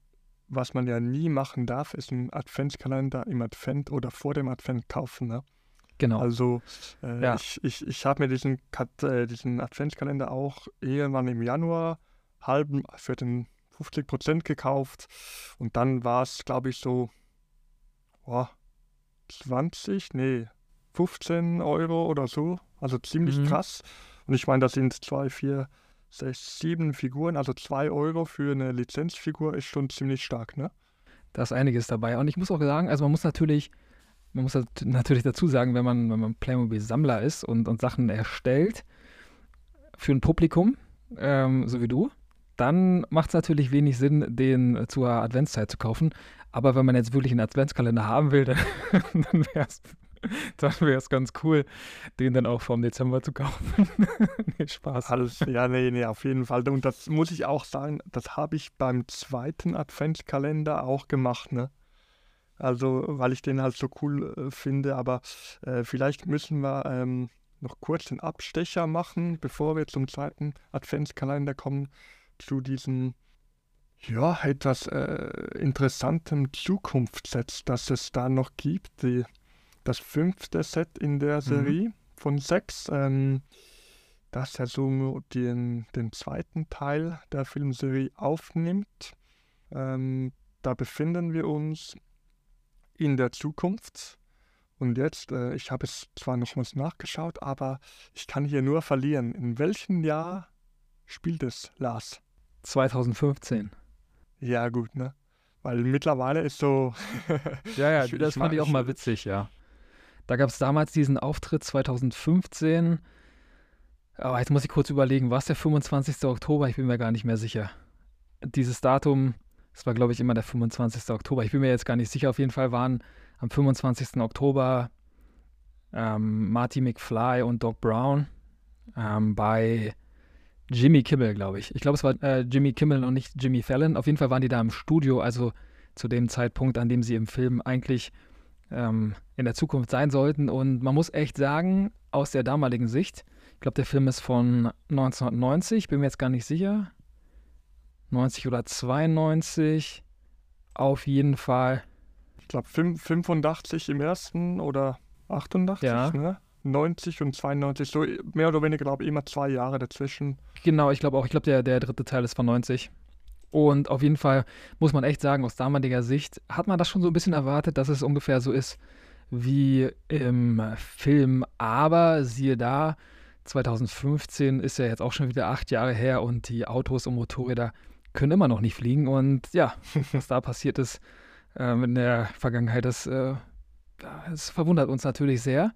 was man ja nie machen darf, ist einen Adventskalender im Advent oder vor dem Advent kaufen. Ne? Genau. Also äh, Ja. ich, ich, ich habe mir diesen, Kat äh, diesen Adventskalender auch irgendwann im Januar halben für den 50% gekauft und dann war es, glaube ich, so boah, 20, nee, 15 Euro oder so. Also ziemlich Mhm. krass. Und ich meine, das sind zwei, vier, sechs, sieben Figuren, also 2 Euro für eine Lizenzfigur ist schon ziemlich stark, ne? Da ist einiges dabei. Und ich muss auch sagen, also man muss natürlich, man muss nat- natürlich dazu sagen, wenn man, wenn man Playmobil-Sammler ist und, und Sachen erstellt für ein Publikum, ähm, so wie du, dann macht es natürlich wenig Sinn, den zur Adventszeit zu kaufen. Aber wenn man jetzt wirklich einen Adventskalender haben will, [laughs] dann, dann wäre es [laughs] dann wär's ganz cool, den dann auch vom Dezember zu kaufen. [laughs] nee, Spaß. Alles, ja, nee, nee, auf jeden Fall. Und das muss ich auch sagen, das habe ich beim zweiten Adventskalender auch gemacht, ne? Also, weil ich den halt so cool äh, finde, aber äh, vielleicht müssen wir ähm, noch kurz den Abstecher machen, bevor wir zum zweiten Adventskalender kommen, zu diesem, ja, etwas äh, interessantem Zukunftsset, das es da noch gibt. Die, das fünfte Set in der Serie von sechs. Ähm, das ja so den, den zweiten Teil der Filmserie aufnimmt. Ähm, da befinden wir uns in der Zukunft. Und jetzt, äh, ich habe es zwar nochmals nachgeschaut, aber ich kann hier nur verlieren. In welchem Jahr spielt es, Lars? 2015. Ja, gut, ne? Weil mittlerweile ist so. Ja, ja, [laughs] Ich- das ich fand ich auch mal witzig, ja. Da gab es damals diesen Auftritt 2015. Aber jetzt muss ich kurz überlegen, war es der 25. Oktober? Ich bin mir gar nicht mehr sicher. Dieses Datum, es war, glaube ich, immer der 25. Oktober. Ich bin mir jetzt gar nicht sicher. Auf jeden Fall waren am 25. Oktober ähm, Marty McFly und Doc Brown ähm, bei Jimmy Kimmel, glaube ich. Ich glaube, es war äh, Jimmy Kimmel und nicht Jimmy Fallon. Auf jeden Fall waren die da im Studio, also zu dem Zeitpunkt, an dem sie im Film eigentlich ähm, in der Zukunft sein sollten. Und man muss echt sagen, aus der damaligen Sicht, ich glaube, der Film ist von 1990, bin mir jetzt gar nicht sicher. 90 oder 92. Auf jeden Fall. Ich glaube 85 im ersten oder 88, Ja. ne? 90 und 92, so mehr oder weniger, glaube ich, immer zwei Jahre dazwischen. Genau, ich glaube auch, ich glaube, der, der dritte Teil ist von 90. Und auf jeden Fall muss man echt sagen, aus damaliger Sicht hat man das schon so ein bisschen erwartet, dass es ungefähr so ist wie im Film. Aber siehe da, 2015 ist ja jetzt auch schon wieder acht Jahre her und die Autos und Motorräder können immer noch nicht fliegen. Und ja, [laughs] was da passiert ist ähm, in der Vergangenheit, das, äh, das verwundert uns natürlich sehr.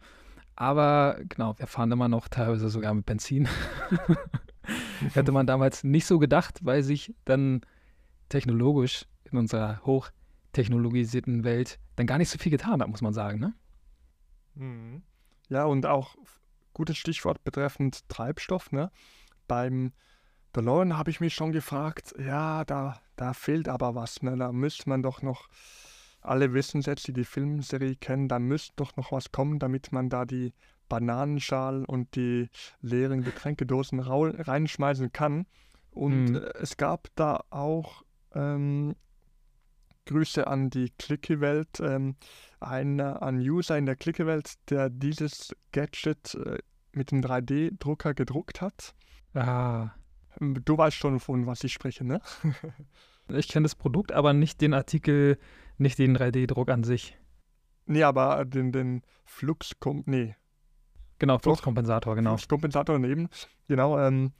Aber genau, wir fahren immer noch teilweise sogar mit Benzin. [laughs] [laughs] Hätte man damals nicht so gedacht, weil sich dann technologisch in unserer hochtechnologisierten Welt dann gar nicht so viel getan hat, muss man sagen. Ne? Mhm. Ja, und auch gutes Stichwort betreffend Treibstoff. Ne? Beim DeLorean habe ich mich schon gefragt, ja, da, da fehlt aber was. Ne? Da müsste man doch noch, alle wissen jetzt, die die Filmserie kennen, da müsste doch noch was kommen, damit man da die Bananenschalen und die leeren Getränkedosen reinschmeißen kann. Und mhm. es gab da auch ähm, Grüße an die Clicky-Welt, ähm, ein, ein User in der Clicky-Welt, der dieses Gadget äh, mit dem 3D-Drucker gedruckt hat. Ah. Du weißt schon, von was ich spreche, ne? [laughs] ich kenne das Produkt, aber nicht den Artikel, nicht den 3D-Druck an sich. Nee, aber den, den Flux, nee, Genau, Fluxkompensator, genau. Fluxkompensator daneben, genau. Ähm,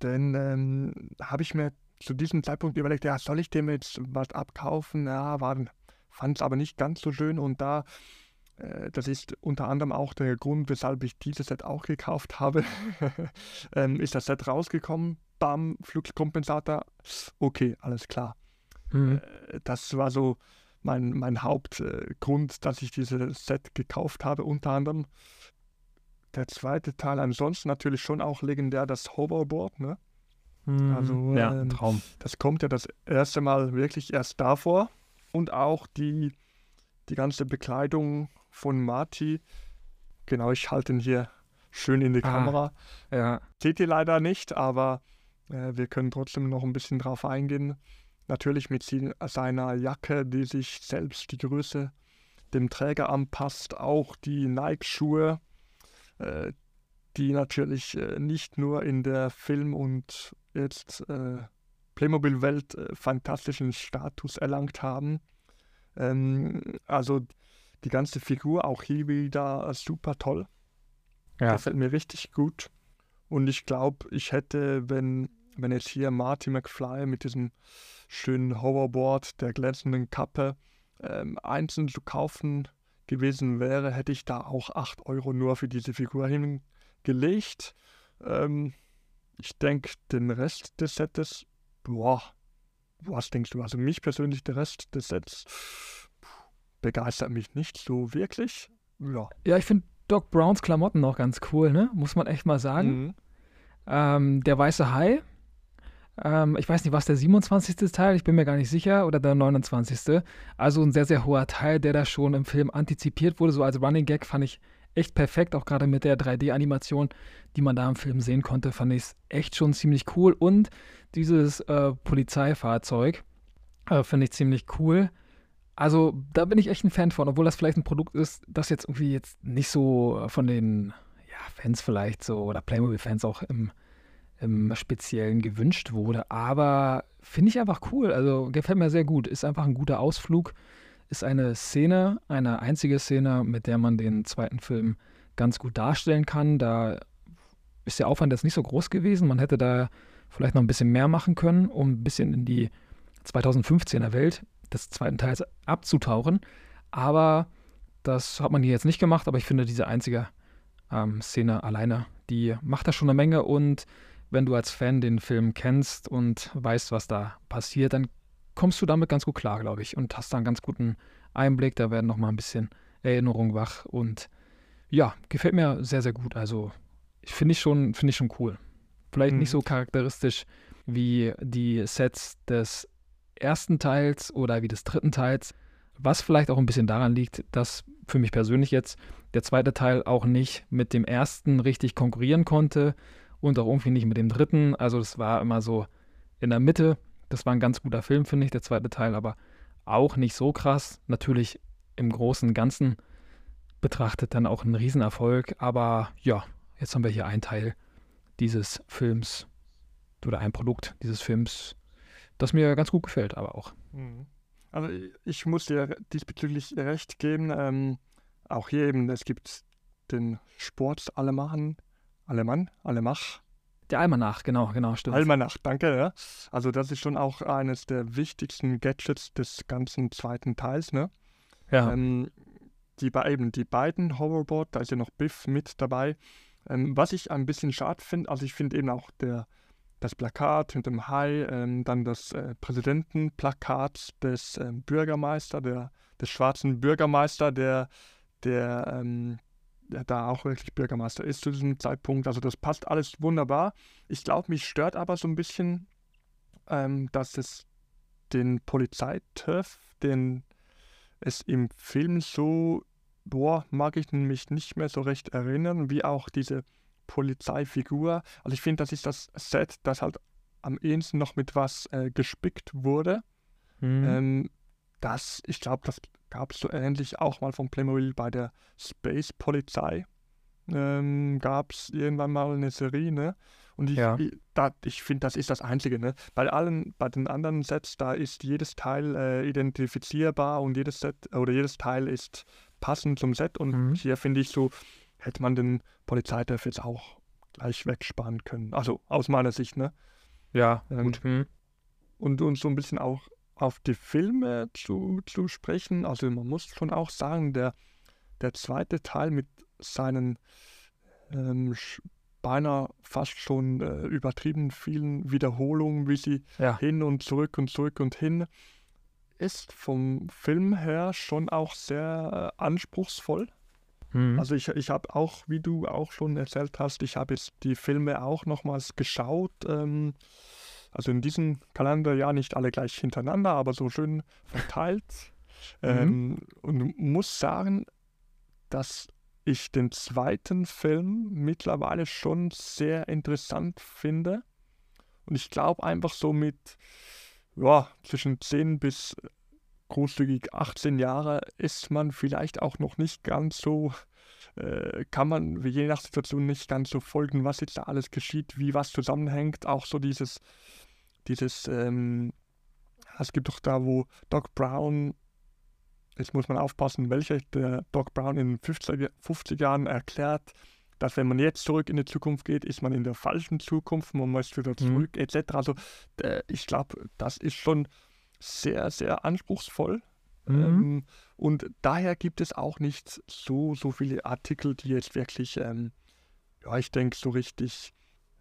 dann ähm, habe ich mir zu diesem Zeitpunkt überlegt, ja, soll ich dem jetzt was abkaufen? Ja, fand es aber nicht ganz so schön und da, äh, das ist unter anderem auch der Grund, weshalb ich dieses Set auch gekauft habe, [laughs] ähm, ist das Set rausgekommen, bam, Fluxkompensator, okay, alles klar. Mhm. Äh, das war so mein, mein Hauptgrund, äh, dass ich dieses Set gekauft habe, unter anderem der zweite Teil ansonsten natürlich schon auch legendär, das Hoverboard, ne? Mhm. Also, ja, ähm, Traum. Das kommt ja das erste Mal wirklich erst davor. Und auch die, die ganze Bekleidung von Marty. Genau, ich halte ihn hier schön in die ah, Kamera. Ja. Seht ihr leider nicht, aber äh, wir können trotzdem noch ein bisschen drauf eingehen. Natürlich mit seiner Jacke, die sich selbst die Größe dem Träger anpasst. Auch die Nike-Schuhe, die natürlich äh, nicht nur in der Film- und jetzt äh, Playmobil-Welt äh, fantastischen Status erlangt haben. Ähm, also die ganze Figur auch hier wieder super toll. Ja. Gefällt mir richtig gut. Und ich glaube, ich hätte, wenn, wenn jetzt hier Marty McFly mit diesem schönen Hoverboard, der glänzenden Kappe, ähm, einzeln zu kaufen gewesen wäre, hätte ich da auch 8 Euro nur für diese Figur hingelegt. Ähm, ich denke, den Rest des Sets, boah, was denkst du? Also mich persönlich, der Rest des Sets begeistert mich nicht so wirklich. Ja, ja ich finde Doc Browns Klamotten noch ganz cool, ne? Muss man echt mal sagen. Mhm. Ähm, der weiße Hai, ähm, ich weiß nicht, was der 27. Teil, ich bin mir gar nicht sicher, oder der 29. Also ein sehr, sehr hoher Teil, der da schon im Film antizipiert wurde. So als Running Gag fand ich echt perfekt, auch gerade mit der 3D-Animation, die man da im Film sehen konnte, fand ich es echt schon ziemlich cool. Und dieses äh, Polizeifahrzeug äh, finde ich ziemlich cool. Also da bin ich echt ein Fan von, obwohl das vielleicht ein Produkt ist, das jetzt irgendwie jetzt nicht so von den ja, Fans vielleicht so oder Playmobil-Fans auch im im Speziellen gewünscht wurde. Aber finde ich einfach cool. Also gefällt mir sehr gut. Ist einfach ein guter Ausflug. Ist eine Szene, eine einzige Szene, mit der man den zweiten Film ganz gut darstellen kann. Da ist der Aufwand jetzt nicht so groß gewesen. Man hätte da vielleicht noch ein bisschen mehr machen können, um ein bisschen in die 2015er Welt des zweiten Teils abzutauchen. Aber das hat man hier jetzt nicht gemacht. Aber ich finde, diese einzige ähm, Szene alleine, die macht da schon eine Menge und wenn du als Fan den Film kennst und weißt, was da passiert, dann kommst du damit ganz gut klar, glaube ich, und hast da einen ganz guten Einblick. Da werden noch mal ein bisschen Erinnerungen wach und ja, gefällt mir sehr, sehr gut. Also finde ich schon, finde ich schon cool. Vielleicht mhm. nicht so charakteristisch wie die Sets des ersten Teils oder wie des dritten Teils, was vielleicht auch ein bisschen daran liegt, dass für mich persönlich jetzt der zweite Teil auch nicht mit dem ersten richtig konkurrieren konnte und auch irgendwie nicht mit dem dritten. Also das war immer so in der Mitte. Das war ein ganz guter Film, finde ich, der zweite Teil, aber auch nicht so krass. Natürlich im Großen Ganzen betrachtet dann auch ein Riesenerfolg. Aber ja, jetzt haben wir hier einen Teil dieses Films oder ein Produkt dieses Films, das mir ganz gut gefällt, aber auch. Mhm. Also ich muss dir diesbezüglich recht geben. Ähm, auch hier eben, es gibt den Sport alle machen, Alemann, Alemach. Der Almanach, genau, genau, stimmt. Almanach, danke, ja. Also das ist schon auch eines der wichtigsten Gadgets des ganzen zweiten Teils, ne? Ja. Ähm, die, eben die beiden Hoverboard, da ist ja noch Biff mit dabei. Ähm, was ich ein bisschen schade finde, also ich finde eben auch der, das Plakat mit dem Hai, ähm, dann das äh, Präsidentenplakat des äh, Bürgermeister, der, des schwarzen Bürgermeister, der, der, ähm, der da auch wirklich Bürgermeister ist zu diesem Zeitpunkt. Also das passt alles wunderbar. Ich glaube, mich stört aber so ein bisschen, ähm, dass es den Polizeiturf, den es im Film so, boah, mag ich mich nicht mehr so recht erinnern, wie auch diese Polizeifigur. Also ich finde, das ist das Set, das halt am ehesten noch mit was äh, gespickt wurde. Mhm. Ähm, das, ich glaube, das gab es so ähnlich auch mal von Playmobil bei der Space Polizei. Ähm, gab es irgendwann mal eine Serie, ne? Und ich, ja. ich, ich finde, das ist das Einzige. Ne? Bei allen, bei den anderen Sets, da ist jedes Teil äh, identifizierbar und jedes Set oder jedes Teil ist passend zum Set. Und mhm. hier finde ich so, hätte man den Polizeiturf jetzt auch gleich wegsparen können. Also aus meiner Sicht, ne? Ja, ähm, gut. Mhm. Und, und so ein bisschen auch auf die Filme zu, zu sprechen. Also man muss schon auch sagen, der, der zweite Teil mit seinen ähm, beinahe fast schon äh, übertrieben vielen Wiederholungen, wie sie ja. hin und zurück und zurück und hin, ist vom Film her schon auch sehr äh, anspruchsvoll. Mhm. Also ich, ich habe auch, wie du auch schon erzählt hast, ich habe jetzt die Filme auch nochmals geschaut. Ähm, also in diesem Kalenderjahr nicht alle gleich hintereinander, aber so schön verteilt. Mhm. Ähm, und muss sagen, dass ich den zweiten Film mittlerweile schon sehr interessant finde. Und ich glaube einfach so mit ja, zwischen 10 bis großzügig 18 Jahre ist man vielleicht auch noch nicht ganz so, äh, kann man je nach Situation nicht ganz so folgen, was jetzt da alles geschieht, wie was zusammenhängt. Auch so dieses, dieses, ähm, es gibt doch da, wo Doc Brown jetzt muss man aufpassen, welcher der Doc Brown in den 50, 50 Jahren erklärt, dass wenn man jetzt zurück in die Zukunft geht, ist man in der falschen Zukunft, man muss wieder mhm. zurück, mhm. etc. Also äh, ich glaube, das ist schon sehr, sehr anspruchsvoll. Mhm. Ähm, und daher gibt es auch nicht so, so viele Artikel, die jetzt wirklich, ähm, ja, ich denke, so richtig,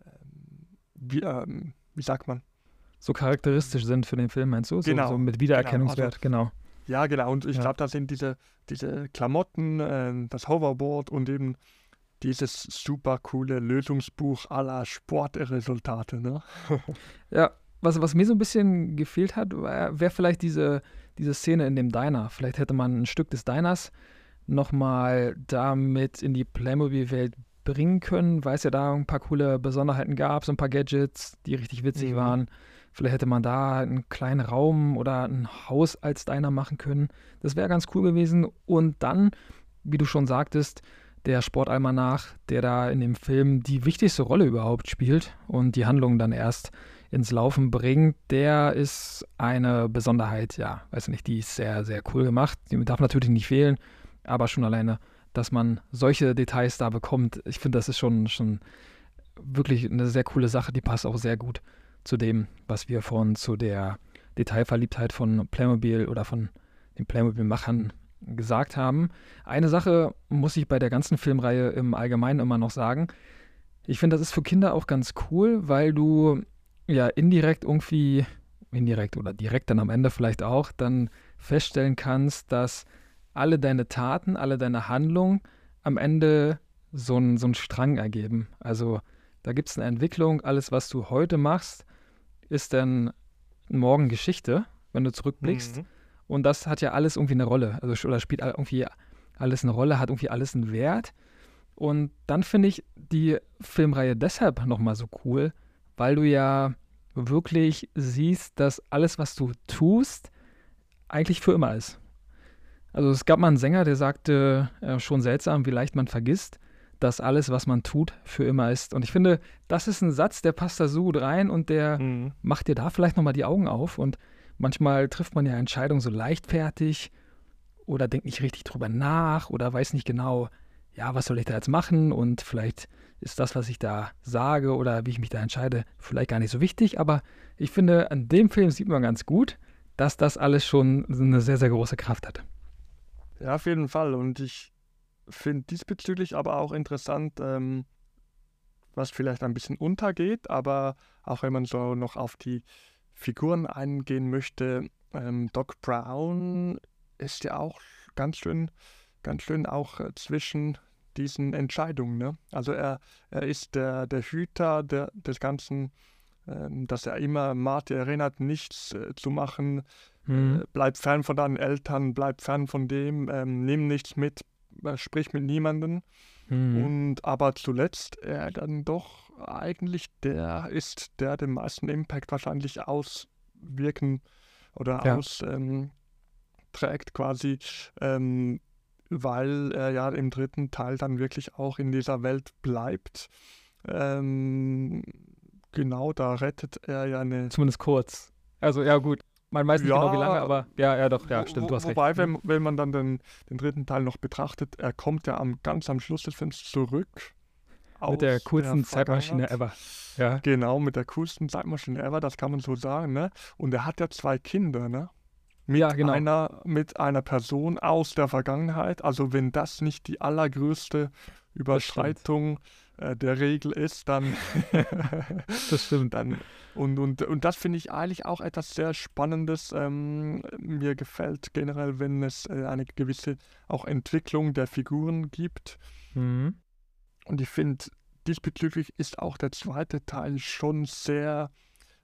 ähm, wie, ähm, wie sagt man? So charakteristisch sind für den Film, meinst du? So, genau. so mit Wiedererkennungswert, genau. Also, genau. Ja, genau. Und ich ja. glaube, da sind diese, diese Klamotten, äh, das Hoverboard und eben dieses super coole Lösungsbuch aller Sportresultate. Ne? [laughs] ja, was, was mir so ein bisschen gefehlt hat, wäre vielleicht diese, diese Szene in dem Diner. Vielleicht hätte man ein Stück des Diners nochmal damit in die Playmobil-Welt bringen können, weil es ja da ein paar coole Besonderheiten gab, so ein paar Gadgets, die richtig witzig mhm. waren. Vielleicht hätte man da einen kleinen Raum oder ein Haus als Diner machen können. Das wäre ganz cool gewesen. Und dann, wie du schon sagtest, der Sportalmanach, der da in dem Film die wichtigste Rolle überhaupt spielt und die Handlung dann erst ins Laufen bringt, der ist eine Besonderheit, ja, weiß nicht, die ist sehr, sehr cool gemacht. Die darf natürlich nicht fehlen, aber schon alleine, dass man solche Details da bekommt, ich finde, das ist schon, schon wirklich eine sehr coole Sache, die passt auch sehr gut zu dem, was wir vorhin zu der Detailverliebtheit von Playmobil oder von den Playmobil-Machern gesagt haben. Eine Sache muss ich bei der ganzen Filmreihe im Allgemeinen immer noch sagen. Ich finde, das ist für Kinder auch ganz cool, weil du ja indirekt irgendwie, indirekt oder direkt dann am Ende vielleicht auch, dann feststellen kannst, dass alle deine Taten, alle deine Handlungen am Ende so einen so Strang ergeben. Also da gibt es eine Entwicklung, alles, was du heute machst, ist dann morgen Geschichte, wenn du zurückblickst. Mhm. Und das hat ja alles irgendwie eine Rolle. Also oder spielt irgendwie alles eine Rolle, hat irgendwie alles einen Wert. Und dann finde ich die Filmreihe deshalb nochmal so cool, weil du ja wirklich siehst, dass alles, was du tust, eigentlich für immer ist. Also es gab mal einen Sänger, der sagte, äh, schon seltsam, wie leicht man vergisst dass alles, was man tut, für immer ist. Und ich finde, das ist ein Satz, der passt da so gut rein und der mhm. macht dir da vielleicht nochmal die Augen auf. Und manchmal trifft man ja Entscheidungen so leichtfertig oder denkt nicht richtig drüber nach oder weiß nicht genau, ja, was soll ich da jetzt machen und vielleicht ist das, was ich da sage oder wie ich mich da entscheide, vielleicht gar nicht so wichtig. Aber ich finde, an dem Film sieht man ganz gut, dass das alles schon eine sehr, sehr große Kraft hat. Ja, auf jeden Fall. Und ich finde diesbezüglich aber auch interessant, ähm, was vielleicht ein bisschen untergeht, aber auch wenn man so noch auf die Figuren eingehen möchte, ähm, Doc Brown ist ja auch ganz schön, ganz schön auch äh, zwischen diesen Entscheidungen. Ne? Also er, er ist der, der Hüter der, des Ganzen, ähm, dass er immer Marty erinnert, nichts äh, zu machen, mhm. äh, bleib fern von deinen Eltern, bleib fern von dem, ähm, nimm nichts mit, äh, sprich mit niemandem. Mhm. Und aber zuletzt er dann doch eigentlich der ist, der den meisten Impact wahrscheinlich auswirken oder ja. austrägt ähm, quasi, ähm, weil er ja im dritten Teil dann wirklich auch in dieser Welt bleibt. Ähm, genau, da rettet er ja eine. Zumindest kurz. Also ja gut, man weiß nicht ja, genau wie lange, aber ja, ja doch, ja, stimmt, du hast wobei, recht. Wobei, wenn, wenn man dann den, den dritten Teil noch betrachtet, er kommt ja am, ganz am Schluss des Films zurück. Mit der coolsten der Zeitmaschine ever. Ja. Genau, mit der coolsten Zeitmaschine ever, das kann man so sagen, ne? Und er hat ja zwei Kinder, ne? Mit, ja, genau. einer, mit einer Person aus der Vergangenheit. Also wenn das nicht die allergrößte Überschreitung äh, der Regel ist, dann [laughs] das stimmt. Dann, und, und, und das finde ich eigentlich auch etwas sehr Spannendes. Ähm, mir gefällt generell, wenn es äh, eine gewisse auch Entwicklung der Figuren gibt. Mhm. Und ich finde, diesbezüglich ist auch der zweite Teil schon sehr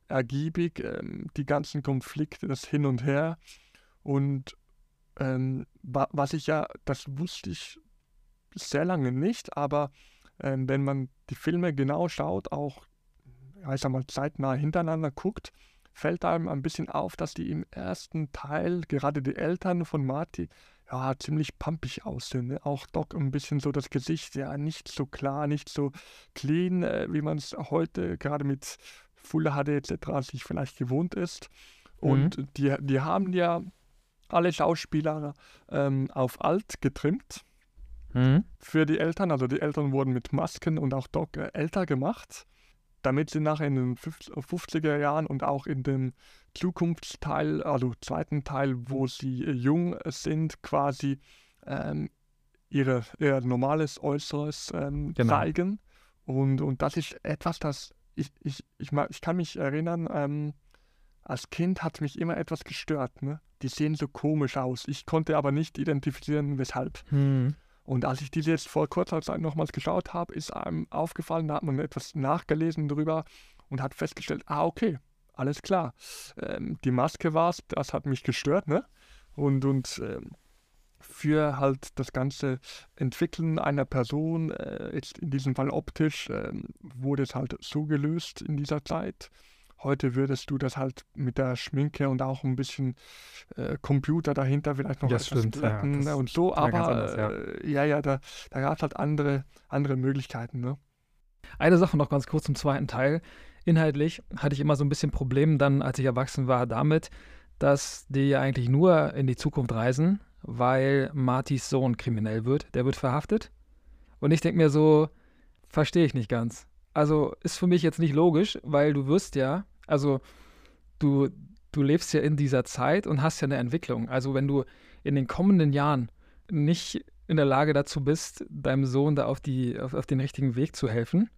ergiebig. Ähm, die ganzen Konflikte, das Hin und Her. Und ähm, was ich ja, das wusste ich sehr lange nicht, aber ähm, wenn man die Filme genau schaut, auch ja, ich sag mal, zeitnah hintereinander guckt, fällt einem ein bisschen auf, dass die im ersten Teil, gerade die Eltern von Marty, ja, ziemlich pumpig aussehen. Ne? Auch Doc ein bisschen so das Gesicht, ja, nicht so klar, nicht so clean, äh, wie man es heute gerade mit Full HD etc. sich vielleicht gewohnt ist. Und mhm. die, die haben ja alle Schauspieler ähm, auf alt getrimmt mhm. für die Eltern. Also die Eltern wurden mit Masken und auch Doc äh, älter gemacht, damit sie nachher in den 50er Jahren und auch in dem Zukunftsteil, also zweiten Teil, wo sie äh, jung sind, quasi ähm, ihre, ihr normales Äußeres ähm, genau. zeigen. Und, und das ist etwas, das ich, ich, ich, ich kann mich erinnern, ähm, als Kind hat mich immer etwas gestört. Ne? Die sehen so komisch aus. Ich konnte aber nicht identifizieren, weshalb. Hm. Und als ich diese jetzt vor kurzer Zeit nochmals geschaut habe, ist einem aufgefallen, da hat man etwas nachgelesen drüber und hat festgestellt, ah, okay, alles klar. Ähm, die Maske war es, das hat mich gestört, ne? Und, und ähm, für halt das ganze Entwickeln einer Person, äh, jetzt in diesem Fall optisch, äh, wurde es halt so gelöst in dieser Zeit. Heute würdest du das halt mit der Schminke und auch ein bisschen äh, Computer dahinter vielleicht noch das stimmt, ja, und so, aber anders, ja. Äh, ja, ja, da, da gab es halt andere, andere Möglichkeiten. Ne? Eine Sache noch ganz kurz zum zweiten Teil. Inhaltlich hatte ich immer so ein bisschen Probleme dann, als ich erwachsen war, damit, dass die ja eigentlich nur in die Zukunft reisen, weil Martys Sohn kriminell wird. Der wird verhaftet. Und ich denke mir so, verstehe ich nicht ganz. Also ist für mich jetzt nicht logisch, weil du wirst ja also du, du lebst ja in dieser Zeit und hast ja eine Entwicklung. Also wenn du in den kommenden Jahren nicht in der Lage dazu bist, deinem Sohn da auf, die, auf, auf den richtigen Weg zu helfen,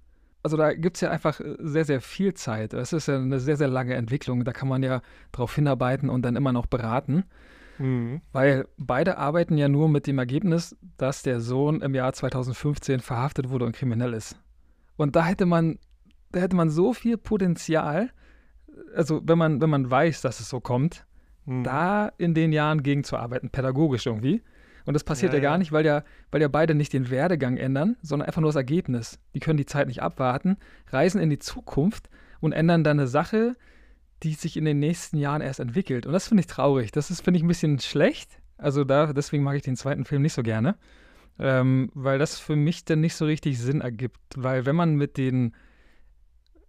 also da gibt es ja einfach sehr, sehr viel Zeit. Das ist ja eine sehr, sehr lange Entwicklung. Da kann man ja drauf hinarbeiten und dann immer noch beraten. Mhm. Weil beide arbeiten ja nur mit dem Ergebnis, dass der Sohn im Jahr 2015 verhaftet wurde und kriminell ist. Und da hätte man, da hätte man so viel Potenzial, also wenn man, wenn man weiß, dass es so kommt, hm. da in den Jahren gegenzuarbeiten, pädagogisch irgendwie. Und das passiert ja, ja gar nicht, weil ja, weil ja beide nicht den Werdegang ändern, sondern einfach nur das Ergebnis. Die können die Zeit nicht abwarten, reisen in die Zukunft und ändern dann eine Sache, die sich in den nächsten Jahren erst entwickelt. Und das finde ich traurig. Das ist, finde ich, ein bisschen schlecht. Also da, deswegen mag ich den zweiten Film nicht so gerne. Ähm, weil das für mich dann nicht so richtig Sinn ergibt. Weil wenn man mit den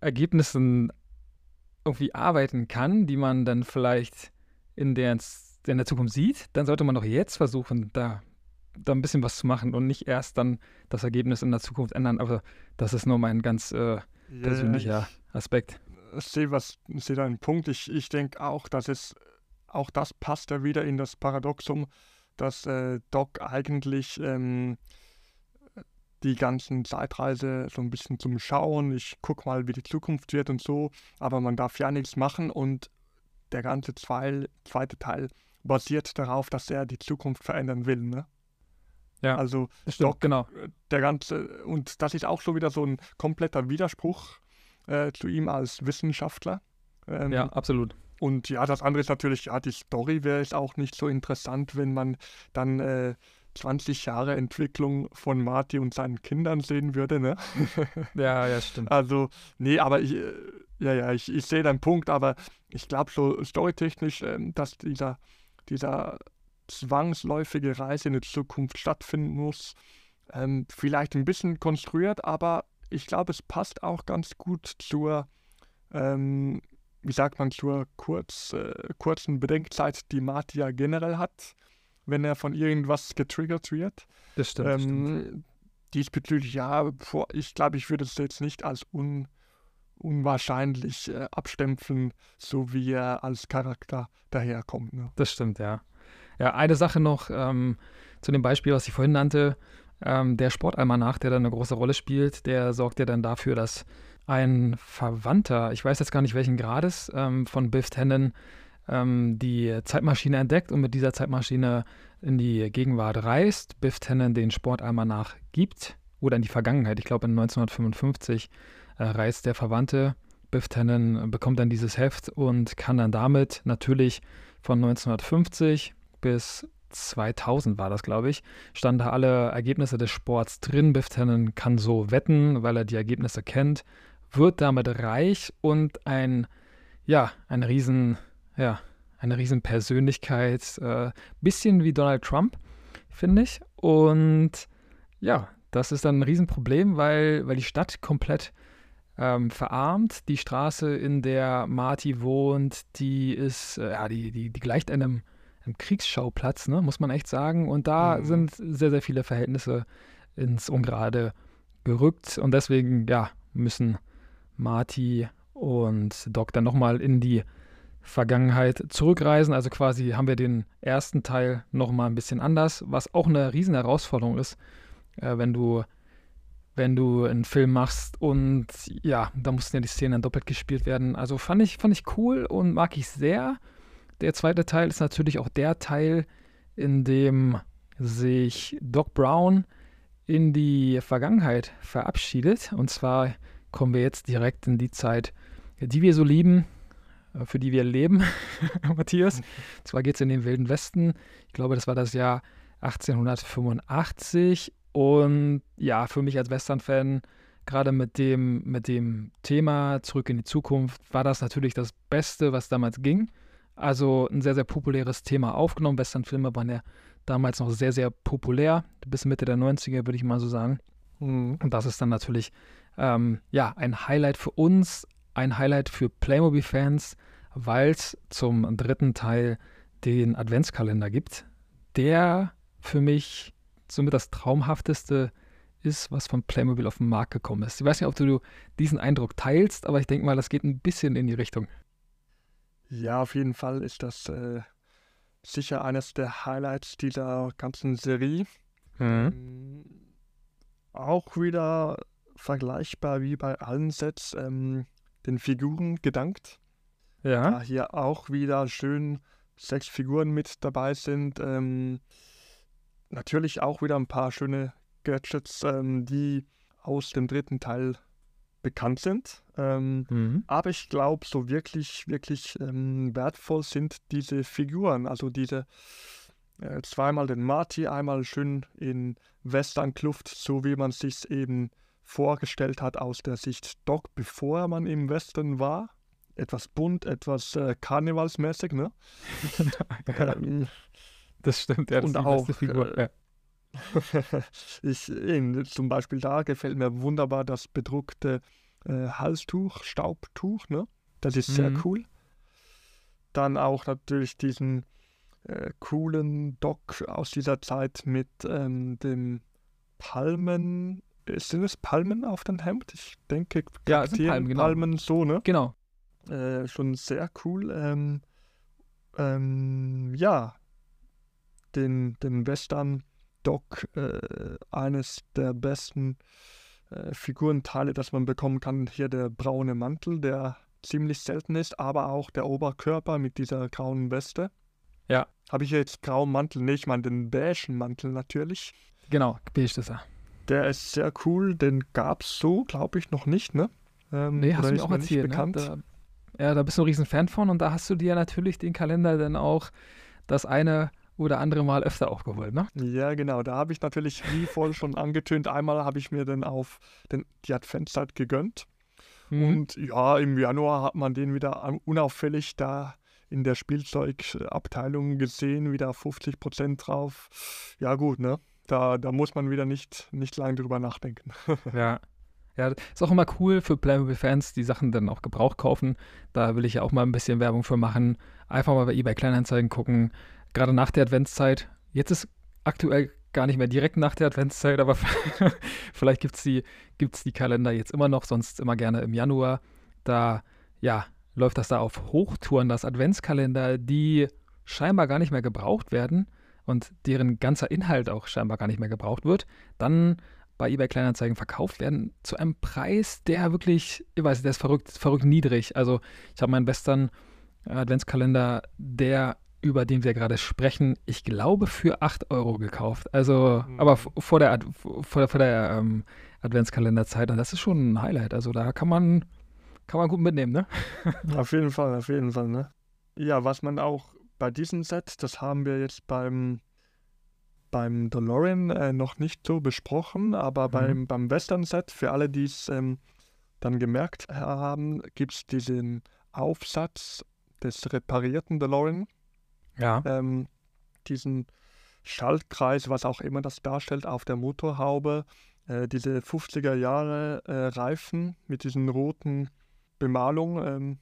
Ergebnissen irgendwie arbeiten kann, die man dann vielleicht in der, in der Zukunft sieht, dann sollte man doch jetzt versuchen, da, da ein bisschen was zu machen und nicht erst dann das Ergebnis in der Zukunft ändern. Aber das ist nur mein ganz äh, persönlicher ja, Aspekt. Ich sehe was, ich sehe deinen Punkt. Ich, ich denke auch, dass es auch das passt ja wieder in das Paradoxum dass äh, Doc eigentlich ähm, die ganzen Zeitreise so ein bisschen zum Schauen. Ich gucke mal, wie die Zukunft wird und so, aber man darf ja nichts machen und der ganze Teil, zweite Teil basiert darauf, dass er die Zukunft verändern will. Ne? Ja, also Doc, genau. Der ganze, und das ist auch so wieder so ein kompletter Widerspruch äh, zu ihm als Wissenschaftler. Ähm, ja, absolut. Und ja, das andere ist natürlich, ja, die Story wäre es auch nicht so interessant, wenn man dann äh, 20 Jahre Entwicklung von Marty und seinen Kindern sehen würde, ne? [laughs] ja, ja, stimmt. Also, nee, aber ich, ja, ja, ich, ich sehe deinen Punkt, aber ich glaube so storytechnisch, äh, dass dieser, dieser zwangsläufige Reise in die Zukunft stattfinden muss, ähm, vielleicht ein bisschen konstruiert, aber ich glaube, es passt auch ganz gut zur, ähm, wie sagt man, zur kurz, äh, kurzen Bedenkzeit, die Marty ja generell hat wenn er von irgendwas getriggert wird. Das stimmt. Ähm, stimmt. Diesbezüglich, ja, ich glaube, ich würde es jetzt nicht als un, unwahrscheinlich äh, abstempeln, so wie er als Charakter daherkommt. Ne? Das stimmt, ja. Ja, eine Sache noch ähm, zu dem Beispiel, was ich vorhin nannte. Ähm, der Sportalmanach, der da eine große Rolle spielt, der sorgt ja dann dafür, dass ein Verwandter, ich weiß jetzt gar nicht welchen Grades, ähm, von Biff Tannen ähm, die Zeitmaschine entdeckt und mit dieser Zeitmaschine in die Gegenwart reist, Biff Tannen den Sportalmanach gibt oder in die Vergangenheit. Ich glaube, in 1955 äh, reist der Verwandte. Biff Tannen bekommt dann dieses Heft und kann dann damit natürlich von 1950 bis 2000 war das, glaube ich, standen da alle Ergebnisse des Sports drin. Biff Tannen kann so wetten, weil er die Ergebnisse kennt, wird damit reich und ein, ja, ein riesen ja, eine Riesenpersönlichkeit. Äh, bisschen wie Donald Trump, finde ich. Und ja, das ist dann ein Riesenproblem, weil, weil die Stadt komplett ähm, verarmt. Die Straße, in der Marty wohnt, die ist, äh, ja, die, die, die gleicht einem, einem Kriegsschauplatz, ne, muss man echt sagen. Und da mhm. sind sehr, sehr viele Verhältnisse ins Ungerade gerückt. Und deswegen, ja, müssen Marty und Doc dann nochmal in die Vergangenheit zurückreisen. Also quasi haben wir den ersten Teil nochmal ein bisschen anders, was auch eine riesen Herausforderung ist, äh, wenn du wenn du einen Film machst und ja, da mussten ja die Szenen dann doppelt gespielt werden. Also fand ich, fand ich cool und mag ich sehr. Der zweite Teil ist natürlich auch der Teil, in dem sich Doc Brown in die Vergangenheit verabschiedet. Und zwar kommen wir jetzt direkt in die Zeit, die wir so lieben, für die wir leben, [laughs] Matthias. Und zwar geht es in den Wilden Westen. Ich glaube, das war das Jahr 1885. Und ja, für mich als Western-Fan, gerade mit dem, mit dem Thema Zurück in die Zukunft, war das natürlich das Beste, was damals ging. Also ein sehr, sehr populäres Thema aufgenommen. Western-Filme waren ja damals noch sehr, sehr populär, bis Mitte der 90er, würde ich mal so sagen. Mhm. Und das ist dann natürlich ähm, ja, ein Highlight für uns, ein Highlight für Playmobil-Fans, weil es zum dritten Teil den Adventskalender gibt, der für mich somit das traumhafteste ist, was von Playmobil auf den Markt gekommen ist. Ich weiß nicht, ob du diesen Eindruck teilst, aber ich denke mal, das geht ein bisschen in die Richtung. Ja, auf jeden Fall ist das äh, sicher eines der Highlights dieser ganzen Serie. Mhm. Ähm, auch wieder vergleichbar wie bei allen Sets. Ähm, den Figuren gedankt. Ja. Da hier auch wieder schön sechs Figuren mit dabei sind. Ähm, natürlich auch wieder ein paar schöne Gadgets, ähm, die aus dem dritten Teil bekannt sind. Ähm, mhm. Aber ich glaube, so wirklich, wirklich ähm, wertvoll sind diese Figuren. Also diese äh, zweimal den Marty, einmal schön in Western-Kluft, so wie man sich eben vorgestellt hat aus der Sicht Doc, bevor man im Westen war. Etwas bunt, etwas äh, karnevalsmäßig, ne? [laughs] das stimmt, ja, das und auch, Figur. Äh, ja. [laughs] ich, eben, zum Beispiel da gefällt mir wunderbar das bedruckte äh, Halstuch, Staubtuch, ne? Das ist mhm. sehr cool. Dann auch natürlich diesen äh, coolen Doc aus dieser Zeit mit ähm, dem Palmen, sind es Palmen auf dem Hemd? Ich denke, ja, es sind Palmen, genau. Palmen so, ne? Genau. Äh, schon sehr cool. Ähm, ähm, ja, den, den Western-Doc äh, eines der besten äh, Figurenteile, das man bekommen kann. Hier der braune Mantel, der ziemlich selten ist, aber auch der Oberkörper mit dieser grauen Weste. Ja. Habe ich jetzt grauen Mantel? Nee, ich meine den beigen Mantel natürlich. Genau, beige ist er. Der ist sehr cool, den gab es so, glaube ich, noch nicht, ne? Ähm, nee, hast du mir auch erzählt, ne? Ja, da bist du ein riesen Fan von und da hast du dir natürlich den Kalender dann auch das eine oder andere Mal öfter aufgeholt, ne? Ja, genau. Da habe ich natürlich, wie vorhin schon angetönt, einmal habe ich mir dann auf den, die Adventszeit gegönnt. Mhm. Und ja, im Januar hat man den wieder unauffällig da in der Spielzeugabteilung gesehen, wieder 50 Prozent drauf. Ja, gut, ne? Da, da muss man wieder nicht, nicht lange drüber nachdenken. [laughs] ja. Ja, ist auch immer cool für Playmobil-Fans, die Sachen dann auch gebraucht kaufen. Da will ich ja auch mal ein bisschen Werbung für machen. Einfach mal bei eBay Kleinanzeigen gucken. Gerade nach der Adventszeit. Jetzt ist aktuell gar nicht mehr direkt nach der Adventszeit, aber [laughs] vielleicht gibt es die, gibt's die Kalender jetzt immer noch, sonst immer gerne im Januar. Da, ja, läuft das da auf Hochtouren, das Adventskalender, die scheinbar gar nicht mehr gebraucht werden und deren ganzer Inhalt auch scheinbar gar nicht mehr gebraucht wird, dann bei eBay Kleinanzeigen verkauft werden zu einem Preis, der wirklich, ich weiß, der ist verrückt, verrückt niedrig. Also ich habe meinen Western Adventskalender, der über den wir gerade sprechen, ich glaube für 8 Euro gekauft. Also, mhm. aber vor der, vor, vor der ähm, Adventskalenderzeit und das ist schon ein Highlight. Also da kann man, kann man gut mitnehmen, ne? [laughs] auf jeden Fall, auf jeden Fall, ne? Ja, was man auch bei diesem Set, das haben wir jetzt beim beim DeLorean äh, noch nicht so besprochen, aber mhm. beim, beim Western-Set, für alle, die es ähm, dann gemerkt haben, gibt es diesen Aufsatz des reparierten DeLorean. Ja. Ähm, diesen Schaltkreis, was auch immer das darstellt, auf der Motorhaube. Äh, diese 50er Jahre äh, Reifen mit diesen roten Bemalungen. Ähm,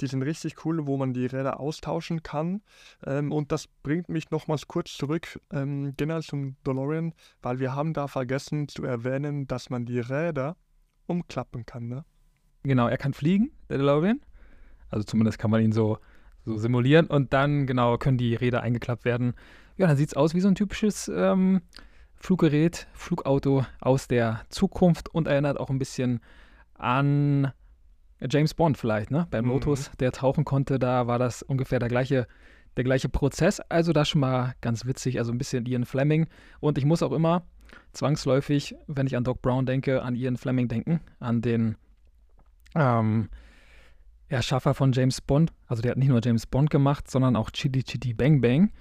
die sind richtig cool, wo man die Räder austauschen kann. Ähm, und das bringt mich nochmals kurz zurück, ähm, generell zum DeLorean, weil wir haben da vergessen zu erwähnen, dass man die Räder umklappen kann. Ne? Genau, er kann fliegen, der DeLorean. Also zumindest kann man ihn so, so simulieren. Und dann, genau, können die Räder eingeklappt werden. Ja, dann sieht es aus wie so ein typisches ähm, Fluggerät, Flugauto aus der Zukunft und erinnert auch ein bisschen an James Bond vielleicht, ne? Beim mhm. Lotus, der tauchen konnte, da war das ungefähr der gleiche, der gleiche Prozess. Also das schon mal ganz witzig, also ein bisschen Ian Fleming. Und ich muss auch immer zwangsläufig, wenn ich an Doc Brown denke, an Ian Fleming denken, an den ähm, Erschaffer von James Bond. Also der hat nicht nur James Bond gemacht, sondern auch Chitty Chitty Bang Bang.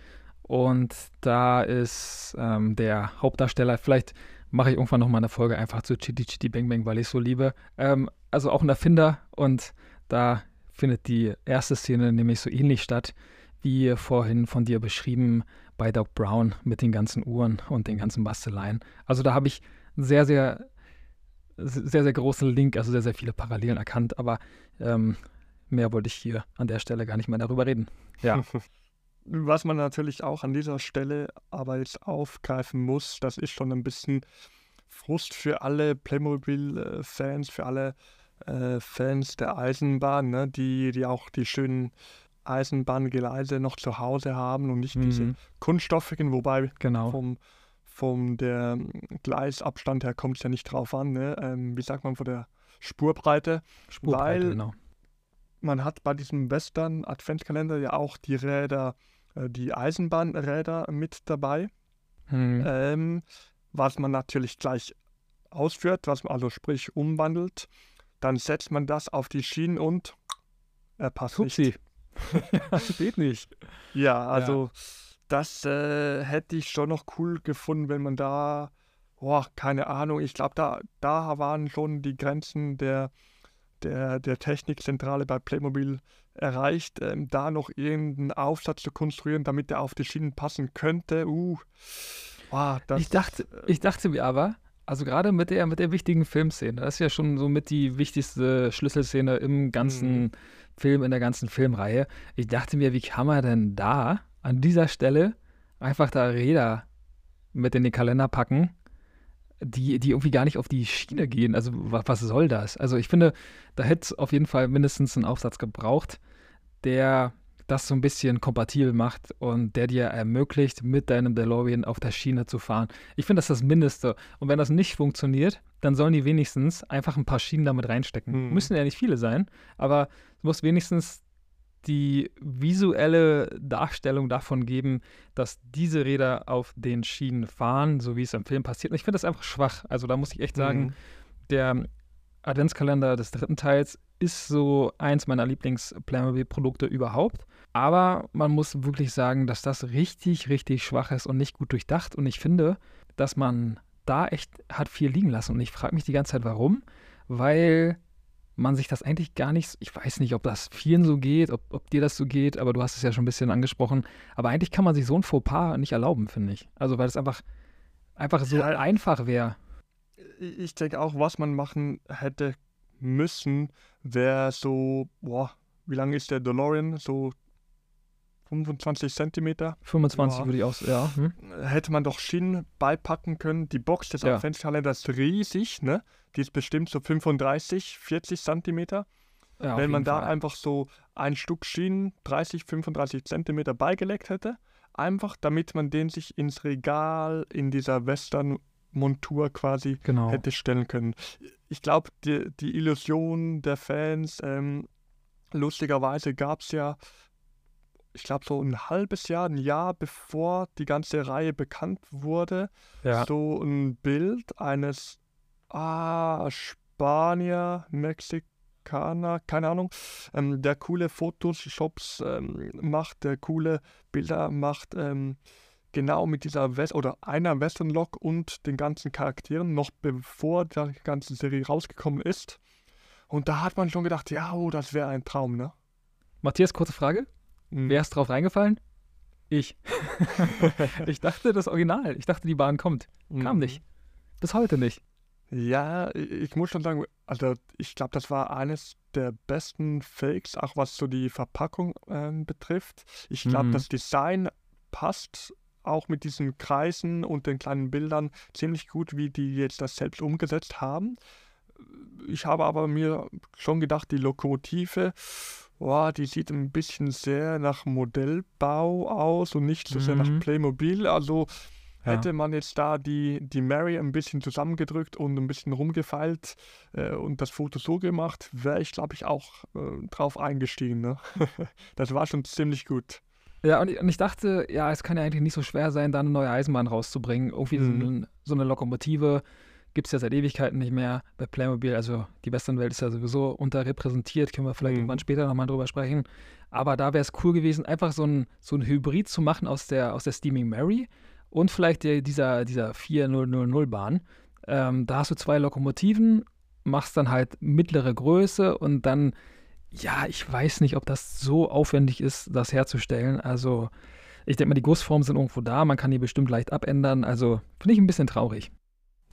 Und da ist ähm, der Hauptdarsteller, vielleicht mache ich irgendwann nochmal eine Folge einfach zu Chitty Chitty Bang Bang, weil ich so liebe. Ähm, also auch ein Erfinder und da findet die erste Szene nämlich so ähnlich statt, wie vorhin von dir beschrieben bei Doc Brown mit den ganzen Uhren und den ganzen Basteleien. Also da habe ich sehr, sehr, sehr, sehr großen Link, also sehr, sehr viele Parallelen erkannt, aber ähm, mehr wollte ich hier an der Stelle gar nicht mehr darüber reden. Ja. [laughs] Was man natürlich auch an dieser Stelle aber jetzt aufgreifen muss, das ist schon ein bisschen Frust für alle Playmobil-Fans, für alle äh, Fans der Eisenbahn, ne, die, die auch die schönen Eisenbahngeleise noch zu Hause haben und nicht mhm. diese kunststoffigen, wobei genau. vom, vom der Gleisabstand her kommt es ja nicht drauf an, ne? Ähm, wie sagt man, von der Spurbreite, Spurbreite weil genau. man hat bei diesem Western Adventskalender ja auch die Räder die Eisenbahnräder mit dabei, hm. ähm, was man natürlich gleich ausführt, was man also sprich umwandelt. Dann setzt man das auf die Schienen und er passt Hupsi. nicht. [laughs] das geht nicht. Ja, also ja. das äh, hätte ich schon noch cool gefunden, wenn man da, boah, keine Ahnung, ich glaube, da, da waren schon die Grenzen der, der, der Technikzentrale bei Playmobil erreicht, ähm, da noch irgendeinen Aufsatz zu konstruieren, damit der auf die Schienen passen könnte. Uh, wow, das, ich, dachte, äh, ich dachte mir aber, also gerade mit der, mit der wichtigen Filmszene, das ist ja schon so mit die wichtigste Schlüsselszene im ganzen mhm. Film, in der ganzen Filmreihe. Ich dachte mir, wie kann man denn da an dieser Stelle einfach da Räder mit in den Kalender packen die, die irgendwie gar nicht auf die Schiene gehen. Also was, soll das? Also ich finde, da hätte es auf jeden Fall mindestens einen Aufsatz gebraucht, der das so ein bisschen kompatibel macht und der dir ermöglicht, mit deinem DeLorean auf der Schiene zu fahren. Ich finde, das ist das Mindeste. Und wenn das nicht funktioniert, dann sollen die wenigstens einfach ein paar Schienen damit reinstecken. Mhm. Müssen ja nicht viele sein, aber es muss wenigstens die visuelle Darstellung davon geben, dass diese Räder auf den Schienen fahren, so wie es im Film passiert. Und ich finde das einfach schwach. Also da muss ich echt sagen, mhm. der Adventskalender des dritten Teils ist so eins meiner Lieblings-Playmobil-Produkte überhaupt. Aber man muss wirklich sagen, dass das richtig, richtig schwach ist und nicht gut durchdacht. Und ich finde, dass man da echt hat viel liegen lassen. Und ich frage mich die ganze Zeit, warum. Weil man sich das eigentlich gar nicht, ich weiß nicht, ob das vielen so geht, ob, ob dir das so geht, aber du hast es ja schon ein bisschen angesprochen. Aber eigentlich kann man sich so ein Fauxpas nicht erlauben, finde ich. Also, weil es einfach, einfach so ja, einfach wäre. Ich denke auch, was man machen hätte müssen, wäre so, boah, wie lang ist der DeLorean? So 25 Zentimeter. 25 ja. würde ich auch, ja. Hm. Hätte man doch Schienen beipacken können. Die Box des ja. Adventskalenders ist riesig, ne? Die ist bestimmt so 35, 40 Zentimeter. Ja, Wenn man da Fall. einfach so ein Stück Schienen 30, 35 Zentimeter beigelegt hätte, einfach damit man den sich ins Regal in dieser Western-Montur quasi genau. hätte stellen können. Ich glaube, die, die Illusion der Fans, ähm, lustigerweise gab es ja ich glaube, so ein halbes Jahr, ein Jahr bevor die ganze Reihe bekannt wurde, ja. so ein Bild eines ah, Spanier, Mexikaner, keine Ahnung, ähm, der coole Photoshops ähm, macht, der coole Bilder macht, ähm, genau mit dieser West oder einer Western-Lok und den ganzen Charakteren, noch bevor die ganze Serie rausgekommen ist. Und da hat man schon gedacht, ja, oh, das wäre ein Traum, ne? Matthias, kurze Frage. Mhm. Wer ist drauf reingefallen? Ich. [laughs] ich dachte, das Original. Ich dachte, die Bahn kommt. Kam mhm. nicht. Bis heute nicht. Ja, ich muss schon sagen, also ich glaube, das war eines der besten Fakes, auch was so die Verpackung äh, betrifft. Ich glaube, mhm. das Design passt auch mit diesen Kreisen und den kleinen Bildern ziemlich gut, wie die jetzt das selbst umgesetzt haben. Ich habe aber mir schon gedacht, die Lokomotive oh, die sieht ein bisschen sehr nach Modellbau aus und nicht so sehr nach mhm. Playmobil. Also hätte ja. man jetzt da die, die Mary ein bisschen zusammengedrückt und ein bisschen rumgefeilt äh, und das Foto so gemacht, wäre ich, glaube ich, auch äh, drauf eingestiegen. Ne? [laughs] das war schon ziemlich gut. Ja, und ich, und ich, dachte, ja, es kann ja eigentlich nicht so schwer sein, da eine neue Eisenbahn rauszubringen. Irgendwie mhm. so, eine, so eine Lokomotive gibt es ja seit Ewigkeiten nicht mehr bei Playmobil. Also die Westernwelt ist ja sowieso unterrepräsentiert, können wir vielleicht mhm. irgendwann später nochmal drüber sprechen. Aber da wäre es cool gewesen, einfach so ein, so ein Hybrid zu machen aus der, aus der Steaming Mary und vielleicht der, dieser, dieser 4000-Bahn. Ähm, da hast du zwei Lokomotiven, machst dann halt mittlere Größe und dann, ja, ich weiß nicht, ob das so aufwendig ist, das herzustellen. Also ich denke mal, die Gussformen sind irgendwo da, man kann die bestimmt leicht abändern. Also finde ich ein bisschen traurig.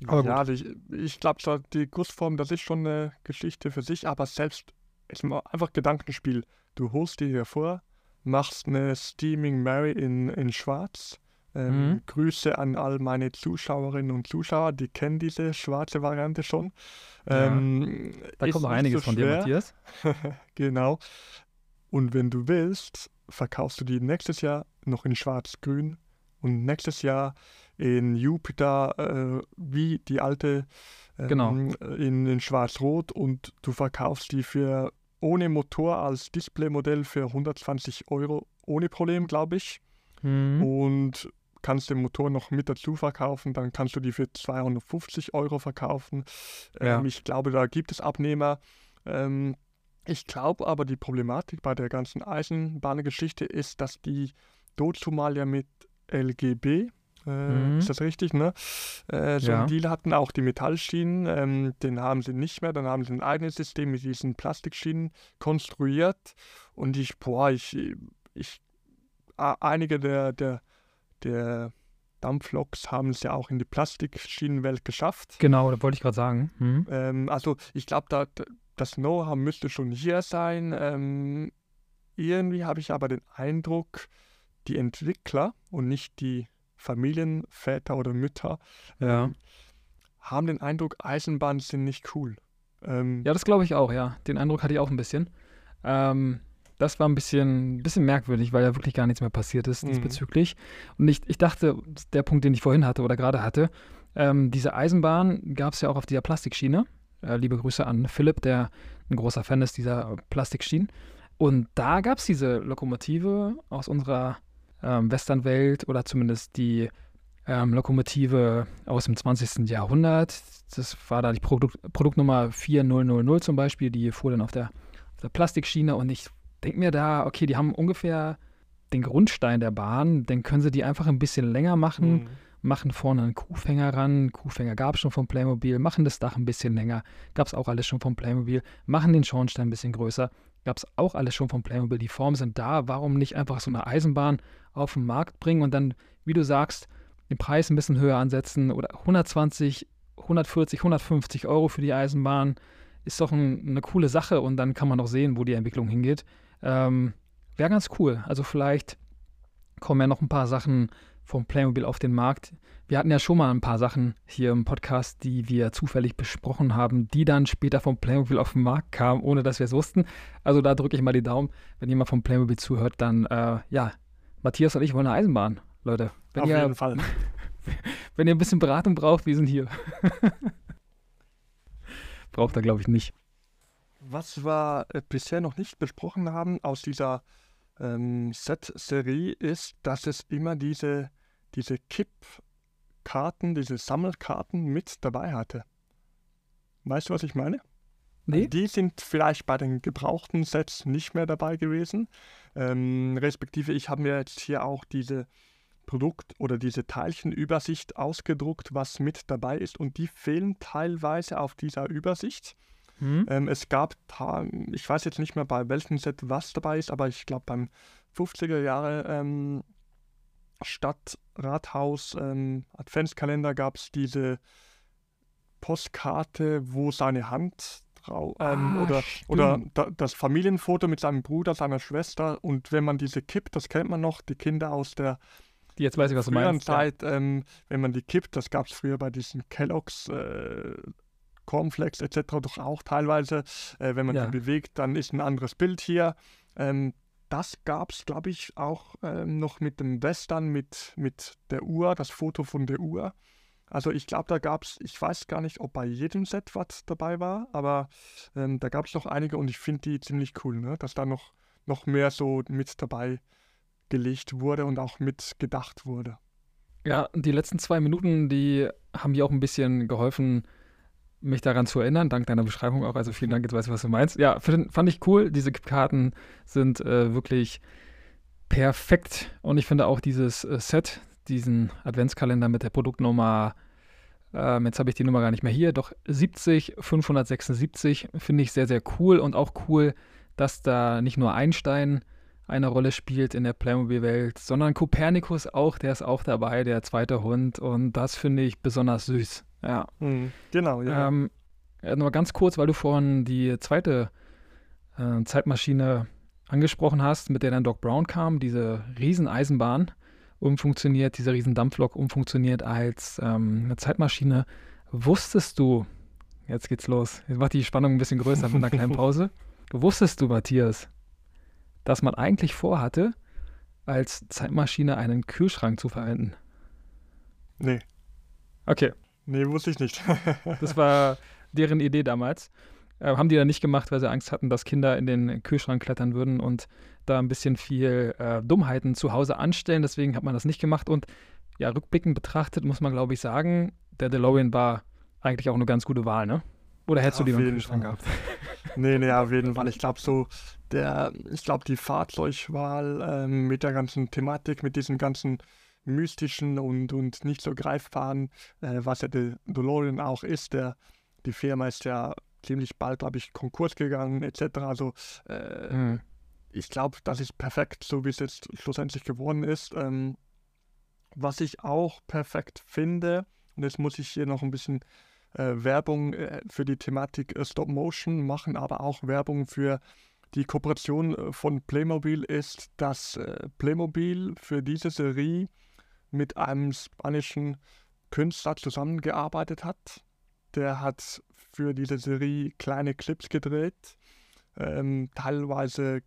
Aber ja, also ich, ich glaube, die Gussform, das ist schon eine Geschichte für sich, aber selbst ist einfach Gedankenspiel. Du holst dir hier vor, machst eine Steaming Mary in, in Schwarz. Ähm, mhm. Grüße an all meine Zuschauerinnen und Zuschauer, die kennen diese schwarze Variante schon. Ähm, ja. Da kommt noch einiges so von dir, Matthias. [laughs] genau. Und wenn du willst, verkaufst du die nächstes Jahr noch in Schwarz-Grün und nächstes Jahr in Jupiter äh, wie die alte äh, genau. in, in Schwarz-Rot und du verkaufst die für ohne Motor als Displaymodell für 120 Euro ohne Problem, glaube ich. Mhm. Und kannst den Motor noch mit dazu verkaufen, dann kannst du die für 250 Euro verkaufen. Ja. Ähm, ich glaube, da gibt es Abnehmer. Ähm, ich glaube aber, die Problematik bei der ganzen Eisenbahngeschichte ist, dass die dazu mal ja mit LGB äh, mhm. Ist das richtig, ne? Äh, so ja. ein Deal hatten auch die Metallschienen, ähm, den haben sie nicht mehr. Dann haben sie ein eigenes System mit diesen Plastikschienen konstruiert. Und ich, boah, ich, ich, einige der, der, der Dampfloks haben es ja auch in die Plastikschienenwelt geschafft. Genau, da wollte ich gerade sagen. Mhm. Ähm, also ich glaube, da, das Know-how müsste schon hier sein. Ähm, irgendwie habe ich aber den Eindruck, die Entwickler und nicht die Familienväter oder Mütter ja. ähm, haben den Eindruck, Eisenbahnen sind nicht cool. Ähm, ja, das glaube ich auch, ja. Den Eindruck hatte ich auch ein bisschen. Ähm, das war ein bisschen, bisschen merkwürdig, weil ja wirklich gar nichts mehr passiert ist Mhm. diesbezüglich. Und ich, ich dachte, der Punkt, den ich vorhin hatte oder gerade hatte, ähm, diese Eisenbahn gab es ja auch auf dieser Plastikschiene. Äh, liebe Grüße an Philipp, der ein großer Fan ist dieser Plastikschienen. Und da gab es diese Lokomotive aus unserer ähm, Westernwelt oder zumindest die ähm, Lokomotive aus dem 20. Jahrhundert. Das war da die Produkt, Produktnummer 4000 zum Beispiel, die fuhr dann auf der, auf der Plastikschiene und ich denke mir da, okay, die haben ungefähr den Grundstein der Bahn, dann können sie die einfach ein bisschen länger machen, Mhm. machen vorne einen Kuhfänger ran, Kuhfänger gab es schon vom Playmobil, machen das Dach ein bisschen länger, gab es auch alles schon vom Playmobil, machen den Schornstein ein bisschen größer, gab es auch alles schon vom Playmobil, die Formen sind da, warum nicht einfach so eine Eisenbahn auf den Markt bringen und dann, wie du sagst, den Preis ein bisschen höher ansetzen oder 120, 140, 150 Euro für die Eisenbahn ist doch ein, eine coole Sache und dann kann man auch sehen, wo die Entwicklung hingeht. Ähm, Wäre ganz cool. Also vielleicht kommen ja noch ein paar Sachen vom Playmobil auf den Markt. Wir hatten ja schon mal ein paar Sachen hier im Podcast, die wir zufällig besprochen haben, die dann später vom Playmobil auf den Markt kamen, ohne dass wir es wussten. Also da drücke ich mal die Daumen. Wenn jemand vom Playmobil zuhört, dann äh, ja, Matthias und ich wollen eine Eisenbahn, Leute. Wenn Auf ihr, jeden Fall. [laughs] wenn ihr ein bisschen Beratung braucht, wir sind hier. [laughs] Braucht er, glaube ich, nicht. Was wir äh, bisher noch nicht besprochen haben aus dieser ähm, Set-Serie ist, dass es immer diese, diese Kippkarten, diese Sammelkarten mit dabei hatte. Weißt du, was ich meine? Nee? Die sind vielleicht bei den gebrauchten Sets nicht mehr dabei gewesen. Ähm, respektive, ich habe mir jetzt hier auch diese Produkt- oder diese Teilchenübersicht ausgedruckt, was mit dabei ist. Und die fehlen teilweise auf dieser Übersicht. Hm? Ähm, es gab, ich weiß jetzt nicht mehr bei welchem Set was dabei ist, aber ich glaube beim 50er Jahre ähm, Stadt, Rathaus, ähm, Adventskalender gab es diese Postkarte, wo seine Hand drauf, ähm, Ah, oder, stimmt. oder da, das Familienfoto mit seinem Bruder, seiner Schwester und wenn man diese kippt, das kennt man noch, die Kinder aus der jetzt weiß ich, was du früheren meinst. Ja. Zeit, ähm, wenn man die kippt, das gab es früher bei diesen Kelloggs, äh, Cornflakes etc. doch auch teilweise. Äh, wenn man Ja. die bewegt, dann ist ein anderes Bild hier. Ähm, das gab es, glaube ich, auch ähm, noch mit dem Western, mit, mit der Uhr, das Foto von der Uhr. Also ich glaube, da gab es, ich weiß gar nicht, ob bei jedem Set was dabei war, aber ähm, da gab es noch einige und ich finde die ziemlich cool, ne? dass da noch, noch mehr so mit dabei gelegt wurde und auch mit gedacht wurde. Ja, die letzten zwei Minuten, die haben mir auch ein bisschen geholfen, mich daran zu erinnern, dank deiner Beschreibung auch. Also vielen Dank, jetzt weiß ich, was du meinst. Ja, fand ich cool. Diese Karten sind äh, wirklich perfekt. Und ich finde auch dieses äh, Set, diesen Adventskalender mit der Produktnummer, ähm, jetzt habe ich die Nummer gar nicht mehr hier, doch 70 576, finde ich sehr, sehr cool. Und auch cool, dass da nicht nur Einstein eine Rolle spielt in der Playmobil-Welt, sondern Kopernikus auch, der ist auch dabei, der zweite Hund. Und das finde ich besonders süß. Ja. Mhm, Genau, ja. Ähm, äh, nur ganz kurz, weil du vorhin die zweite äh, Zeitmaschine angesprochen hast, mit der dann Doc Brown kam, diese Rieseneisenbahn umfunktioniert, diese Riesendampflok umfunktioniert als ähm, eine Zeitmaschine. Wusstest du, jetzt geht's los, jetzt macht die Spannung ein bisschen größer mit einer kleinen Pause. [laughs] Wusstest du, Matthias, dass man eigentlich vorhatte, als Zeitmaschine einen Kühlschrank zu verwenden? nee, Okay, nee, wusste ich nicht. [laughs] Das war deren Idee damals. Äh, haben die dann nicht gemacht, weil sie Angst hatten, dass Kinder in den Kühlschrank klettern würden und da ein bisschen viel äh, Dummheiten zu Hause anstellen. Deswegen hat man das nicht gemacht. Und ja, rückblickend betrachtet muss man, glaube ich, sagen, der DeLorean war eigentlich auch eine ganz gute Wahl, ne? Oder hättest du Auf die noch im jeden Kühlschrank gehabt? nee, nee, auf jeden [laughs] Fall. Ich glaube so, der, ich glaube die Fahrzeugwahl ähm, mit der ganzen Thematik, mit diesen ganzen mystischen und, und nicht so greifbaren, äh, was ja der DeLorean auch ist, der, die Firma ist ja ziemlich bald, glaube ich, Konkurs gegangen, etc. Also äh, Mhm. ich glaube, das ist perfekt, so wie es jetzt schlussendlich geworden ist. Ähm, was ich auch perfekt finde, und jetzt muss ich hier noch ein bisschen äh, Werbung äh, für die Thematik äh, Stop Motion machen, aber auch Werbung für die Kooperation äh, von Playmobil ist, dass äh, Playmobil für diese Serie mit einem spanischen Künstler zusammengearbeitet hat. Der hat für diese Serie kleine Clips gedreht, ähm, teilweise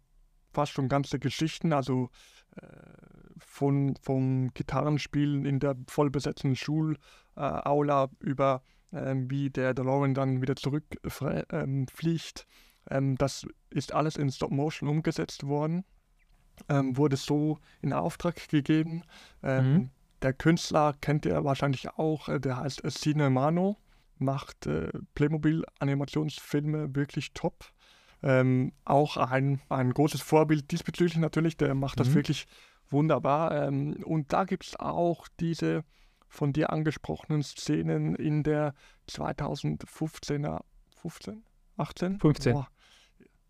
fast schon ganze Geschichten, also äh, von, vom Gitarrenspielen in der vollbesetzten Schulaula über ähm, wie der DeLorean dann wieder zurückfliegt. Ähm, ähm, das ist alles in Stop Motion umgesetzt worden, ähm, wurde so in Auftrag gegeben. Ähm, mhm. Der Künstler kennt ihr wahrscheinlich auch, äh, der heißt Sine Mano, macht äh, Playmobil-Animationsfilme wirklich top. Ähm, auch ein, ein großes Vorbild diesbezüglich natürlich, der macht das mhm. wirklich wunderbar. Ähm, und da gibt es auch diese von dir angesprochenen Szenen in der 2015er, 15? 18? 15. Boah.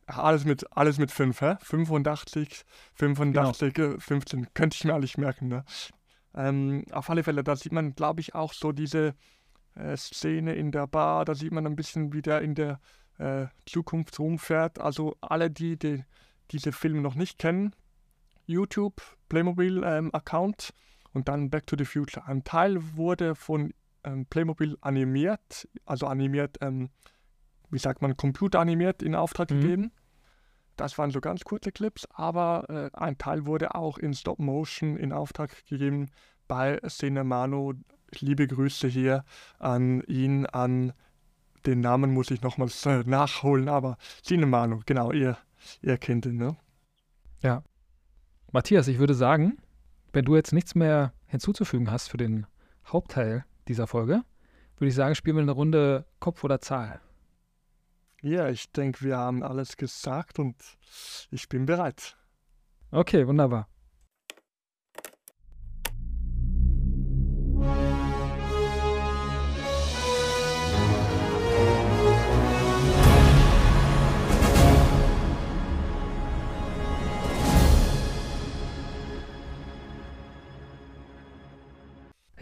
Alles mit, alles mit 5, hä? 85, 85, genau. 15, könnte ich mir alles merken, ne? Ähm, auf alle Fälle, da sieht man, glaube ich, auch so diese äh, Szene in der Bar, da sieht man ein bisschen, wie der in der äh, Zukunft rumfährt. Also alle, die, die diese Filme noch nicht kennen, YouTube, Playmobil-Account ähm, und dann Back to the Future. Ein Teil wurde von ähm, Playmobil animiert, also animiert, ähm, wie sagt man, computeranimiert in Auftrag mhm. gegeben. Das waren so ganz kurze Clips, aber äh, ein Teil wurde auch in Stop Motion in Auftrag gegeben bei Cinemano. Liebe Grüße hier an ihn, an den Namen muss ich nochmals äh, nachholen, aber Cinemano, genau, ihr, ihr kennt ihn, ne? Ja. Matthias, ich würde sagen, wenn du jetzt nichts mehr hinzuzufügen hast für den Hauptteil dieser Folge, würde ich sagen, spielen wir eine Runde Kopf oder Zahl. Ja, ich denke, wir haben alles gesagt und ich bin bereit. Okay, wunderbar.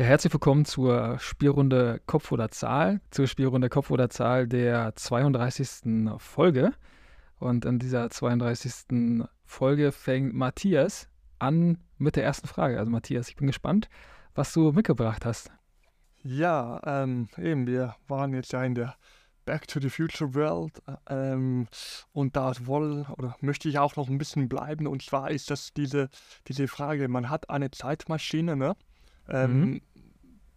Ja, herzlich willkommen zur Spielrunde Kopf oder Zahl, zur Spielrunde Kopf oder Zahl der 32. Folge. Und in dieser 32. Folge fängt Matthias an mit der ersten Frage. Also Matthias, ich bin gespannt, was du mitgebracht hast. Ja, ähm, eben, wir waren jetzt ja in der Back to the Future World ähm, und da wohl oder möchte ich auch noch ein bisschen bleiben und zwar ist das diese, diese Frage, man hat eine Zeitmaschine, ne? Ähm, mhm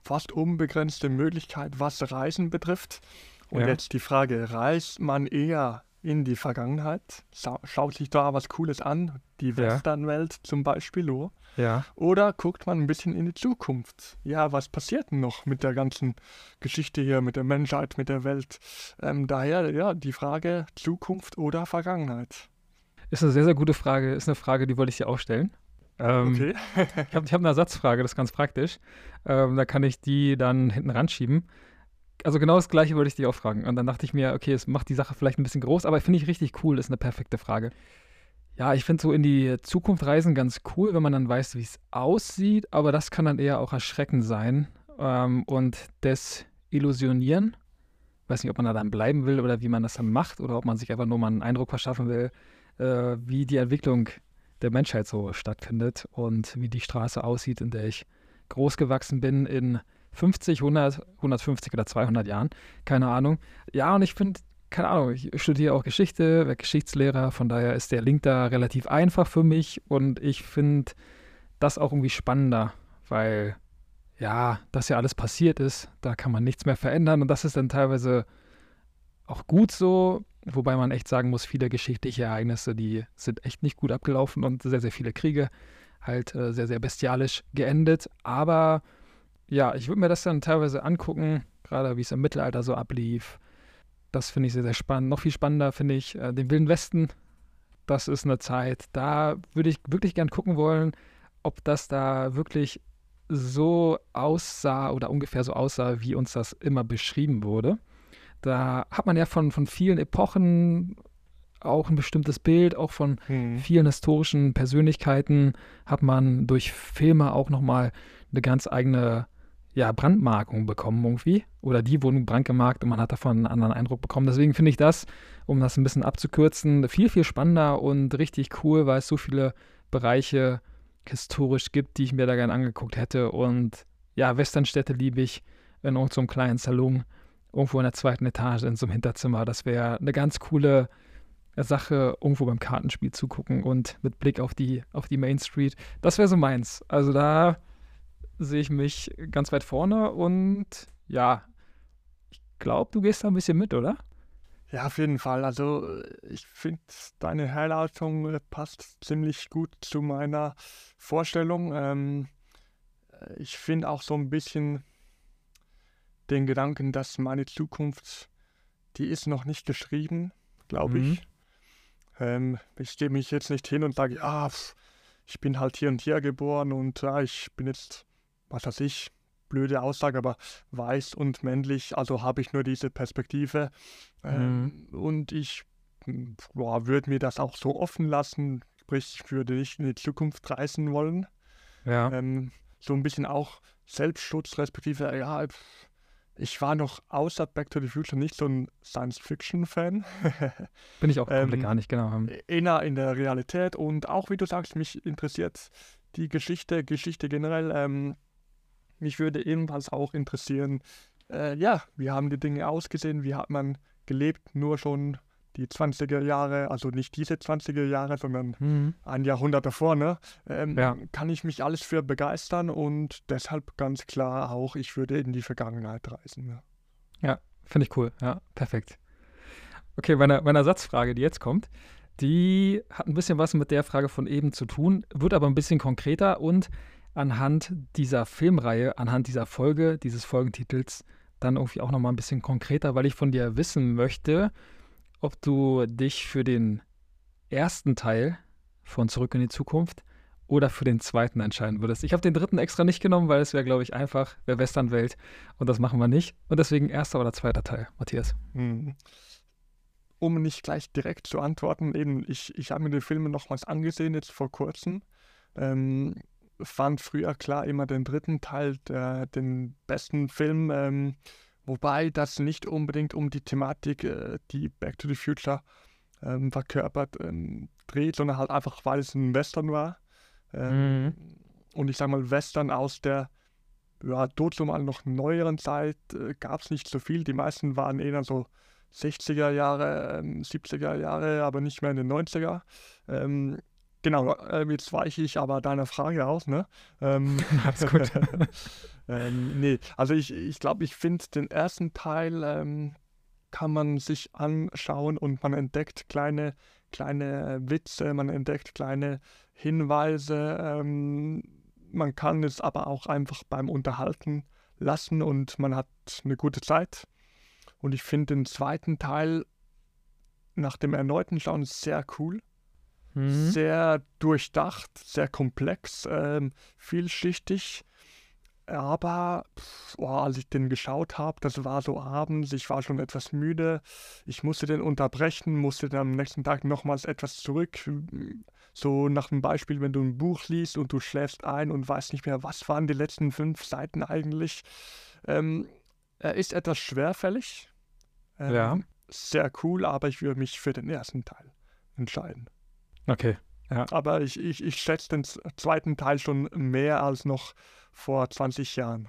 fast unbegrenzte Möglichkeit, was Reisen betrifft. Und ja. jetzt die Frage, reist man eher in die Vergangenheit, schaut sich da was Cooles an, die Westernwelt zum Beispiel, oh. ja. oder guckt man ein bisschen in die Zukunft? Ja, was passiert denn noch mit der ganzen Geschichte hier, mit der Menschheit, mit der Welt? Ähm, daher, ja, die Frage Zukunft oder Vergangenheit. Ist eine sehr, sehr gute Frage, ist eine Frage, die wollte ich dir auch stellen. Ähm, okay. [laughs] ich habe hab eine Ersatzfrage, das ist ganz praktisch. Ähm, da kann ich die dann hinten ranschieben. Also genau das gleiche wollte ich dich auch fragen. Und dann dachte ich mir, okay, es macht die Sache vielleicht ein bisschen groß, aber finde ich richtig cool, ist eine perfekte Frage. Ja, ich finde so in die Zukunft reisen ganz cool, wenn man dann weiß, wie es aussieht, aber das kann dann eher auch erschreckend sein ähm, und desillusionieren. Weiß nicht, ob man da dann bleiben will oder wie man das dann macht oder ob man sich einfach nur mal einen Eindruck verschaffen will, äh, wie die Entwicklung der Menschheit so stattfindet und wie die Straße aussieht, in der ich groß gewachsen bin in 50, 100, 150 oder 200 Jahren. Keine Ahnung. Ja, und ich finde, keine Ahnung, ich studiere auch Geschichte, werde Geschichtslehrer, von daher ist der Link da relativ einfach für mich und ich finde das auch irgendwie spannender, weil ja, das ja alles passiert ist, da kann man nichts mehr verändern und das ist dann teilweise auch gut so, Wobei man echt sagen muss, viele geschichtliche Ereignisse, die sind echt nicht gut abgelaufen und sehr, sehr viele Kriege halt äh, sehr, sehr bestialisch geendet. Aber ja, ich würde mir das dann teilweise angucken, gerade wie es im Mittelalter so ablief. Das finde ich sehr, sehr spannend. Noch viel spannender finde ich äh, den Wilden Westen. Das ist eine Zeit, da würde ich wirklich gern gucken wollen, ob das da wirklich so aussah oder ungefähr so aussah, wie uns das immer beschrieben wurde. Da hat man ja von, von vielen Epochen auch ein bestimmtes Bild, auch von hm. vielen historischen Persönlichkeiten hat man durch Filme auch nochmal eine ganz eigene ja, Brandmarkung bekommen irgendwie. Oder die wurden brandgemarkt und man hat davon einen anderen Eindruck bekommen. Deswegen finde ich das, um das ein bisschen abzukürzen, viel, viel spannender und richtig cool, weil es so viele Bereiche historisch gibt, die ich mir da gerne angeguckt hätte. Und ja, Westernstädte liebe ich in irgendeinem so kleinen Salon irgendwo in der zweiten Etage in so einem Hinterzimmer. Das wäre eine ganz coole Sache irgendwo beim Kartenspiel zugucken und mit Blick auf die, auf die Main Street. Das wäre so meins. Also da sehe ich mich ganz weit vorne und ja, ich glaube, du gehst da ein bisschen mit, oder? Ja, auf jeden Fall. Also ich finde, deine Herleitung passt ziemlich gut zu meiner Vorstellung. Ähm, ich finde auch so ein bisschen den Gedanken, dass meine Zukunft, die ist noch nicht geschrieben, glaube mhm. ich. Ähm, ich gebe mich jetzt nicht hin und sage, ja, ich bin halt hier und hier geboren und ja, ich bin jetzt, was weiß ich, blöde Aussage, aber weiß und männlich, also habe ich nur diese Perspektive. Ähm, mhm. Und ich würde mir das auch so offen lassen, sprich, ich würde nicht in die Zukunft reisen wollen. Ja. Ähm, so ein bisschen auch Selbstschutz, respektive, ja, ich war noch außer Back to the Future nicht so ein Science-Fiction-Fan. [laughs] Bin ich auch komplett ähm, gar nicht, genau. Eher in der Realität und auch, wie du sagst, mich interessiert die Geschichte, Geschichte generell. Ähm, mich würde ebenfalls auch interessieren, äh, ja, wie haben die Dinge ausgesehen, wie hat man gelebt, nur schon die 20er Jahre, also nicht diese 20er Jahre, sondern mhm. ein Jahrhundert davor, ne, ähm, ja. kann ich mich alles für begeistern und deshalb ganz klar auch, ich würde in die Vergangenheit reisen. Ja, ja finde ich cool. Ja, perfekt. Okay, meine, meine Ersatzfrage, die jetzt kommt, die hat ein bisschen was mit der Frage von eben zu tun, wird aber ein bisschen konkreter und anhand dieser Filmreihe, anhand dieser Folge, dieses Folgentitels, dann irgendwie auch nochmal ein bisschen konkreter, weil ich von dir wissen möchte, ob du dich für den ersten Teil von Zurück in die Zukunft oder für den zweiten entscheiden würdest. Ich habe den dritten extra nicht genommen, weil es wäre, glaube ich, einfach, wäre Westernwelt und das machen wir nicht. Und deswegen erster oder zweiter Teil, Matthias. Hm. Um nicht gleich direkt zu antworten, eben, ich, ich habe mir die Filme nochmals angesehen, jetzt vor kurzem. Ähm, fand früher klar immer den dritten Teil der, den besten Film. Ähm, Wobei das nicht unbedingt um die Thematik, äh, die Back to the Future ähm, verkörpert, ähm, dreht, sondern halt einfach, weil es ein Western war. Ähm, mhm. Und ich sag mal, Western aus der ja, mal noch neueren Zeit äh, gab es nicht so viel. Die meisten waren eher so 60er Jahre, 70er Jahre, aber nicht mehr in den 90er. Genau, äh, jetzt weiche ich aber deiner Frage aus, ne? Ähm, [laughs] Alles gut. [laughs] ähm, nee, also ich glaube, ich, glaub, ich finde den ersten Teil ähm, kann man sich anschauen und man entdeckt kleine, kleine Witze, man entdeckt kleine Hinweise. Ähm, man kann es aber auch einfach beim Unterhalten lassen und man hat eine gute Zeit. Und ich finde den zweiten Teil nach dem erneuten Schauen sehr cool Mhm. Sehr durchdacht, sehr komplex, ähm, vielschichtig. Aber pff, oh, als ich den geschaut habe, das war so abends, ich war schon etwas müde. Ich musste den unterbrechen, musste dann am nächsten Tag nochmals etwas zurück. So nach dem Beispiel, wenn du ein Buch liest und du schläfst ein und weißt nicht mehr, was waren die letzten fünf Seiten eigentlich. Ähm, er ist etwas schwerfällig. Ähm, ja. Sehr cool, aber ich würde mich für den ersten Teil entscheiden. Okay. Ja. Aber ich, ich, ich schätze den zweiten Teil schon mehr als noch vor 20 Jahren.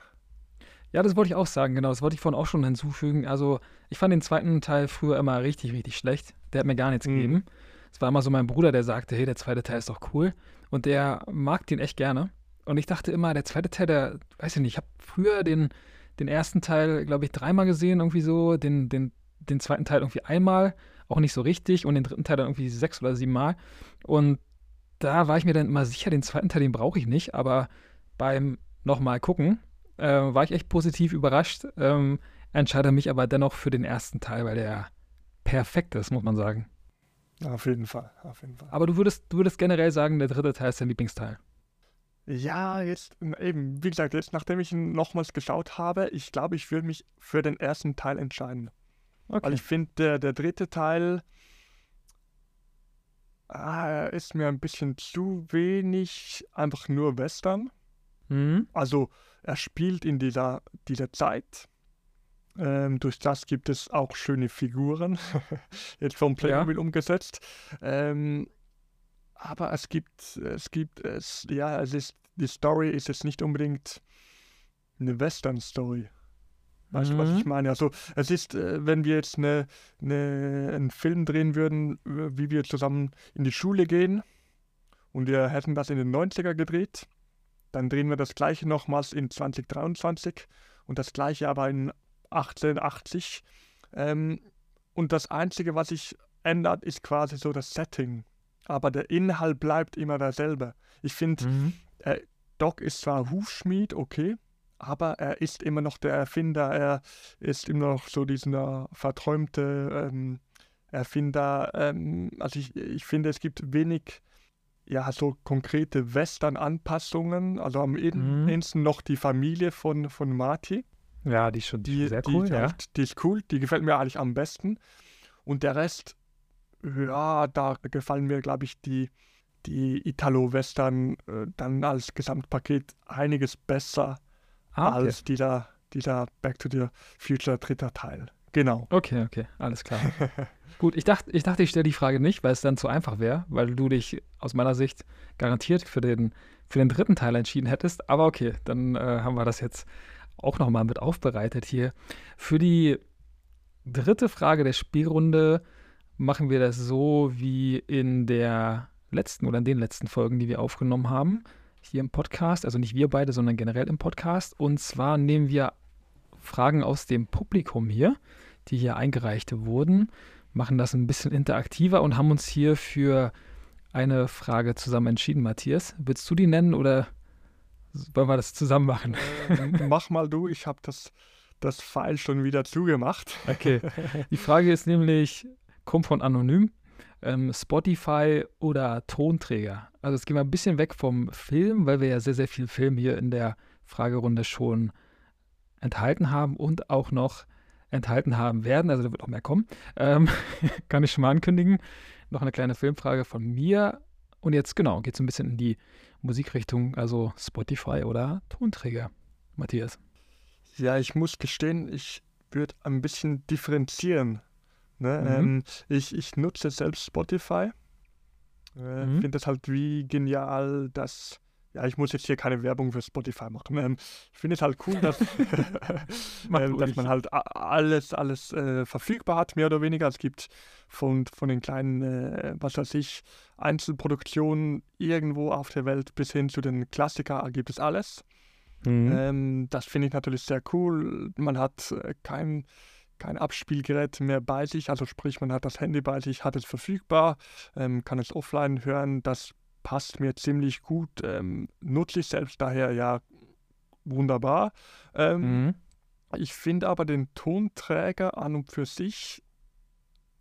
Ja, das wollte ich auch sagen, genau. Das wollte ich vorhin auch schon hinzufügen. Also, ich fand den zweiten Teil früher immer richtig, richtig schlecht. Der hat mir gar nichts mhm. gegeben. Es war immer so mein Bruder, der sagte, hey, der zweite Teil ist doch cool. Und der mag den echt gerne. Und ich dachte immer, der zweite Teil, der, weiß ich nicht, ich habe früher den, den ersten Teil, glaube ich, dreimal gesehen, irgendwie so, den, den, den zweiten Teil irgendwie einmal auch nicht so richtig und den dritten Teil dann irgendwie sechs oder sieben Mal. Und da war ich mir dann immer sicher, den zweiten Teil, den brauche ich nicht, aber beim nochmal gucken, äh, war ich echt positiv überrascht. Ähm, entscheide mich aber dennoch für den ersten Teil, weil der perfekt ist, muss man sagen. Auf jeden Fall, auf jeden Fall. Aber du würdest, du würdest generell sagen, der dritte Teil ist dein Lieblingsteil. Ja, jetzt eben, wie gesagt, jetzt nachdem ich ihn nochmals geschaut habe, ich glaube, ich würde mich für den ersten Teil entscheiden. Okay. Weil ich finde, der, der dritte Teil ah, ist mir ein bisschen zu wenig einfach nur Western. Mhm. Also er spielt in dieser, dieser Zeit. Ähm, durch das gibt es auch schöne Figuren, [laughs] jetzt vom Playmobil ja. umgesetzt. Ähm, aber es gibt, es gibt, es, ja, es ist, die Story ist jetzt nicht unbedingt eine Western-Story. Weißt du, was Mhm. ich meine? Also es ist, äh, wenn wir jetzt eine, eine, einen Film drehen würden, äh, wie wir zusammen in die Schule gehen und wir hätten das in den 90er gedreht, dann drehen wir das gleiche nochmals in 2023 und das gleiche aber in 1880. Ähm, und das Einzige, was sich ändert, ist quasi so das Setting. Aber der Inhalt bleibt immer derselbe. Ich finde, Mhm. Doc ist zwar Hufschmied, okay, aber er ist immer noch der Erfinder, er ist immer noch so dieser verträumte ähm, Erfinder. Ähm, also ich, ich finde, es gibt wenig, ja, so konkrete Western-Anpassungen. Also am Mhm. ehesten noch die Familie von, von Marty. Ja, die ist schon Die, sehr die, cool, die, ja. die ist cool, die gefällt mir eigentlich am besten. Und der Rest, ja, da gefallen mir, glaube ich, die, die Italo-Western äh, dann als Gesamtpaket einiges besser Ah, okay. als dieser, dieser Back to the Future dritter Teil. Genau. Okay, okay, alles klar. [laughs] Gut, ich dachte, ich, dachte, ich stelle die Frage nicht, weil es dann zu einfach wäre, weil du dich aus meiner Sicht garantiert für den, für den dritten Teil entschieden hättest. Aber okay, dann äh, haben wir das jetzt auch nochmal mit aufbereitet hier. Für die dritte Frage der Spielrunde machen wir das so wie in der letzten oder in den letzten Folgen, die wir aufgenommen haben, hier im Podcast. Also nicht wir beide, sondern generell im Podcast. Und zwar nehmen wir Fragen aus dem Publikum hier, die hier eingereicht wurden, machen das ein bisschen interaktiver und haben uns hier für eine Frage zusammen entschieden. Matthias, willst du die nennen oder wollen wir das zusammen machen? Ähm, mach mal du, ich habe das, das File schon wieder zugemacht. Okay. [laughs] Die Frage ist nämlich, kommt von Anonym, ähm, Spotify oder Tonträger? Also jetzt gehen wir ein bisschen weg vom Film, weil wir ja sehr, sehr viel Film hier in der Fragerunde schon enthalten haben und auch noch enthalten haben werden. Also da wird auch mehr kommen. Ähm, [laughs] kann ich schon mal ankündigen. Noch eine kleine Filmfrage von mir. Und jetzt genau, geht es ein bisschen in die Musikrichtung, also Spotify oder Tonträger. Matthias. Ja, ich muss gestehen, ich würde ein bisschen differenzieren. Ne? Mhm. Ähm, ich, ich nutze selbst Spotify. Äh, Mhm. Finde das halt wie genial, dass. Ja, ich muss jetzt hier keine Werbung für Spotify machen. Ähm, ich finde es halt cool, dass, [laughs] [laughs] ähm, dass man halt alles, alles äh, verfügbar hat, mehr oder weniger. Es gibt von, von den kleinen, äh, was weiß ich, Einzelproduktionen irgendwo auf der Welt bis hin zu den Klassikern gibt es alles. Mhm. Ähm, das finde ich natürlich sehr cool. Man hat äh, kein, kein Abspielgerät mehr bei sich, also sprich, man hat das Handy bei sich, hat es verfügbar, ähm, kann es offline hören. Das passt mir ziemlich gut. Ähm, nutze ich selbst daher ja wunderbar. Ähm, Mhm. Ich finde aber den Tonträger an und für sich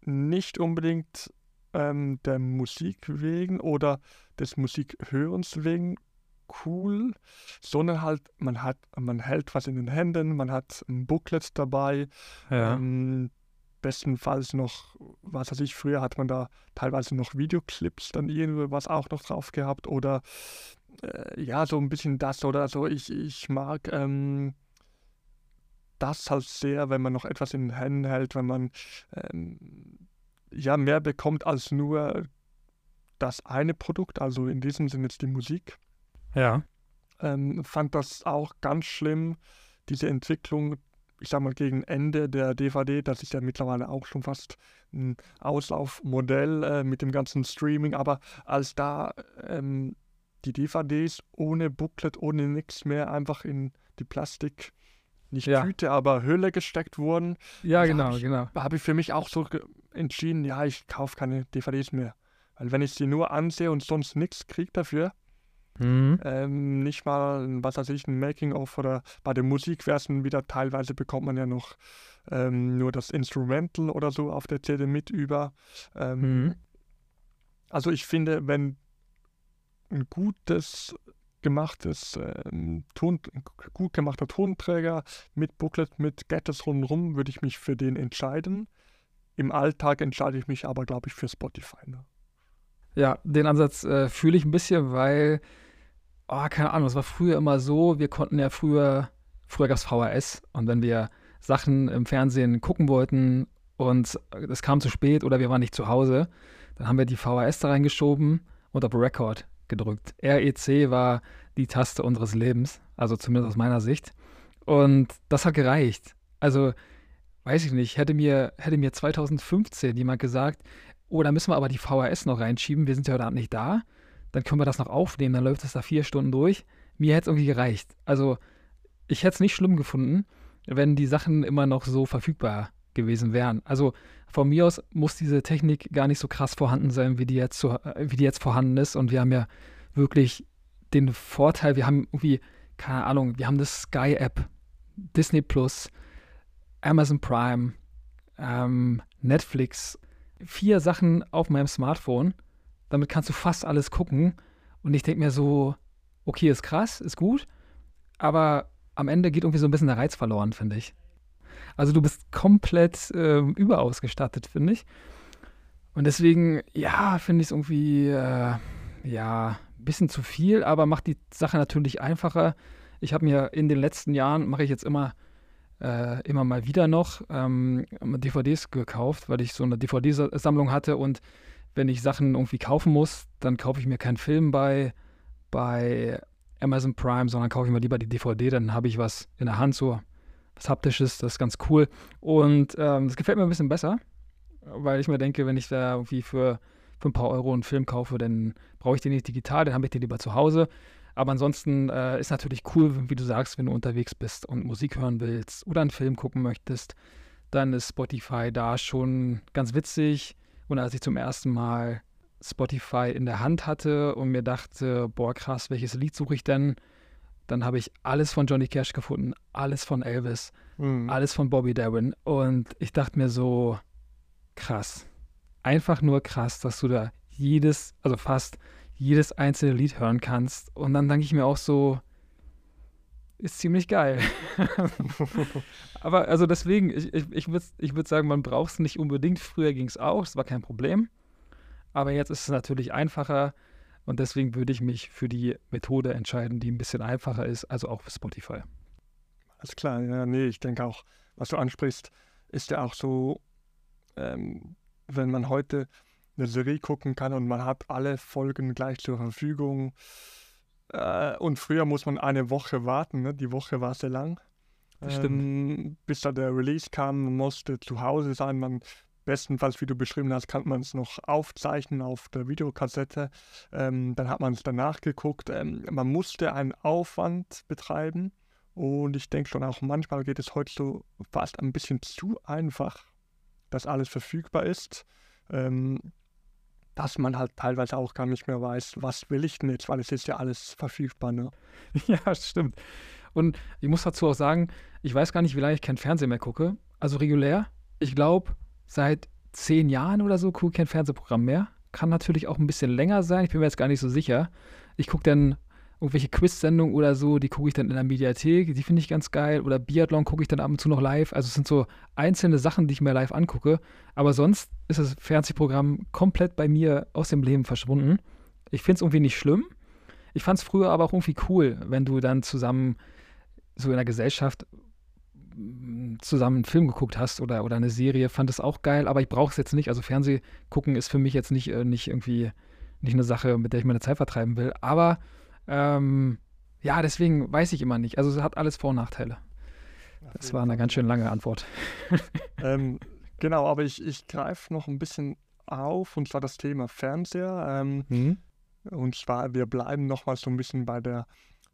nicht unbedingt ähm, der Musik wegen oder des Musikhörens wegen cool, sondern halt, man hat, man hält was in den Händen, man hat ein Booklet dabei, Ja. ähm, bestenfalls noch, was weiß ich, früher hat man da teilweise noch Videoclips dann irgendwas auch noch drauf gehabt oder äh, ja, so ein bisschen das oder so. Ich, ich mag ähm, das halt sehr, wenn man noch etwas in den Händen hält, wenn man ähm, ja mehr bekommt als nur das eine Produkt, also in diesem Sinne jetzt die Musik. Ja. Ähm, fand das auch ganz schlimm, diese Entwicklung, ich sag mal, gegen Ende der DVD, das ist ja mittlerweile auch schon fast ein Auslaufmodell äh, mit dem ganzen Streaming, aber als da ähm, die DVDs ohne Booklet, ohne nichts mehr einfach in die Plastik, nicht Ja. Tüte, aber Hülle gesteckt wurden, Ja, Ja, genau, hab ich- genau. habe ich für mich auch so entschieden, ja, ich kaufe keine DVDs mehr. Weil wenn ich sie nur ansehe und sonst nichts kriege dafür, Mhm. ähm, nicht mal, was weiß ich, ein Making-of oder bei der Musik wäre es dann wieder, teilweise bekommt man ja noch ähm, nur das Instrumental oder so auf der CD mit über. Ähm, Mhm. Also ich finde, wenn ein gutes gemachtes ähm, Ton, gut gemachter Tonträger mit Booklet, mit Gadgets rundherum, würde ich mich für den entscheiden. Im Alltag entscheide ich mich aber, glaube ich, für Spotify. Ne? Ja, den Ansatz äh, fühle ich ein bisschen, weil, oh, keine Ahnung, es war früher immer so, wir konnten ja früher, früher gab es VHS und wenn wir Sachen im Fernsehen gucken wollten und es kam zu spät oder wir waren nicht zu Hause, dann haben wir die VHS da reingeschoben und auf Record gedrückt. REC war die Taste unseres Lebens, also zumindest aus meiner Sicht. Und das hat gereicht. Also, weiß ich nicht, hätte mir, hätte mir 2015 jemand gesagt, oh, da müssen wir aber die VHS noch reinschieben, wir sind ja heute Abend nicht da, dann können wir das noch aufnehmen, dann läuft das da vier Stunden durch. Mir hätte es irgendwie gereicht. Also, ich hätte es nicht schlimm gefunden, wenn die Sachen immer noch so verfügbar gewesen wären. Also von mir aus muss diese Technik gar nicht so krass vorhanden sein, wie die jetzt, so, wie die jetzt vorhanden ist. Und wir haben ja wirklich den Vorteil, wir haben irgendwie, keine Ahnung, wir haben das Sky-App, Disney Plus, Amazon Prime, ähm, Netflix, vier Sachen auf meinem Smartphone. Damit kannst du fast alles gucken. Und ich denke mir so, okay, ist krass, ist gut, aber am Ende geht irgendwie so ein bisschen der Reiz verloren, finde ich. Also du bist komplett äh, überausgestattet, finde ich. Und deswegen, ja, finde ich es irgendwie, äh, ja, ein bisschen zu viel, aber macht die Sache natürlich einfacher. Ich habe mir in den letzten Jahren, mache ich jetzt immer, äh, immer mal wieder noch ähm, DVDs gekauft, weil ich so eine DVD-Sammlung hatte und wenn ich Sachen irgendwie kaufen muss, dann kaufe ich mir keinen Film bei, bei Amazon Prime, sondern kaufe ich mir lieber die DVD, dann habe ich was in der Hand, so was Haptisches, das ist ganz cool. Und ähm, das gefällt mir ein bisschen besser, weil ich mir denke, wenn ich da irgendwie für, für ein paar Euro einen Film kaufe, dann brauche ich den nicht digital, dann habe ich den lieber zu Hause. Aber ansonsten äh, ist natürlich cool, wie du sagst, wenn du unterwegs bist und Musik hören willst oder einen Film gucken möchtest, dann ist Spotify da schon ganz witzig. Und als ich zum ersten Mal Spotify in der Hand hatte und mir dachte, boah krass, welches Lied suche ich denn? Dann habe ich alles von Johnny Cash gefunden, alles von Elvis, mhm. alles von Bobby Darin. Und ich dachte mir so, krass. Einfach nur krass, dass du da jedes, also fast jedes einzelne Lied hören kannst. Und dann denke ich mir auch so, ist ziemlich geil. [laughs] Aber also deswegen, ich, ich, ich würde ich würd sagen, man braucht es nicht unbedingt. Früher ging es auch, es war kein Problem. Aber jetzt ist es natürlich einfacher. Und deswegen würde ich mich für die Methode entscheiden, die ein bisschen einfacher ist, also auch für Spotify. Alles klar, ja, nee, ich denke auch, was du ansprichst, ist ja auch so, ähm, wenn man heute eine Serie gucken kann und man hat alle Folgen gleich zur Verfügung. Äh, und früher muss man eine Woche warten, ne? die Woche war sehr lang. Ähm, bis da der Release kam, man musste zu Hause sein, man bestenfalls, wie du beschrieben hast, kann man es noch aufzeichnen auf der Videokassette. Ähm, dann hat man es danach geguckt. Ähm, man musste einen Aufwand betreiben. Und ich denke schon auch, manchmal geht es heute so fast ein bisschen zu einfach, dass alles verfügbar ist. Ähm, dass man halt teilweise auch gar nicht mehr weiß, was will ich denn jetzt, weil es ist ja alles verfügbar. Ne? [laughs] Ja, stimmt. Und ich muss dazu auch sagen, ich weiß gar nicht, wie lange ich kein Fernsehen mehr gucke. Also regulär. Ich glaube, seit zehn Jahren oder so gucke ich kein Fernsehprogramm mehr. Kann natürlich auch ein bisschen länger sein, ich bin mir jetzt gar nicht so sicher. Ich gucke dann irgendwelche Quiz-Sendungen oder so, die gucke ich dann in der Mediathek, die finde ich ganz geil. Oder Biathlon gucke ich dann ab und zu noch live. Also es sind so einzelne Sachen, die ich mir live angucke. Aber sonst ist das Fernsehprogramm komplett bei mir aus dem Leben verschwunden. Ich finde es irgendwie nicht schlimm. Ich fand es früher aber auch irgendwie cool, wenn du dann zusammen so in der Gesellschaft zusammen einen Film geguckt hast oder, oder eine Serie, fand es auch geil, aber ich brauche es jetzt nicht. Also Fernseh gucken ist für mich jetzt nicht, äh, nicht irgendwie nicht eine Sache, mit der ich meine Zeit vertreiben will. Aber ähm, ja, deswegen weiß ich immer nicht. Also es hat alles Vor- und Nachteile. Das war eine ganz schön lange Antwort. [laughs] ähm, genau, aber ich, ich greife noch ein bisschen auf, und zwar das Thema Fernseher. Ähm, mhm. Und zwar, wir bleiben nochmal so ein bisschen bei der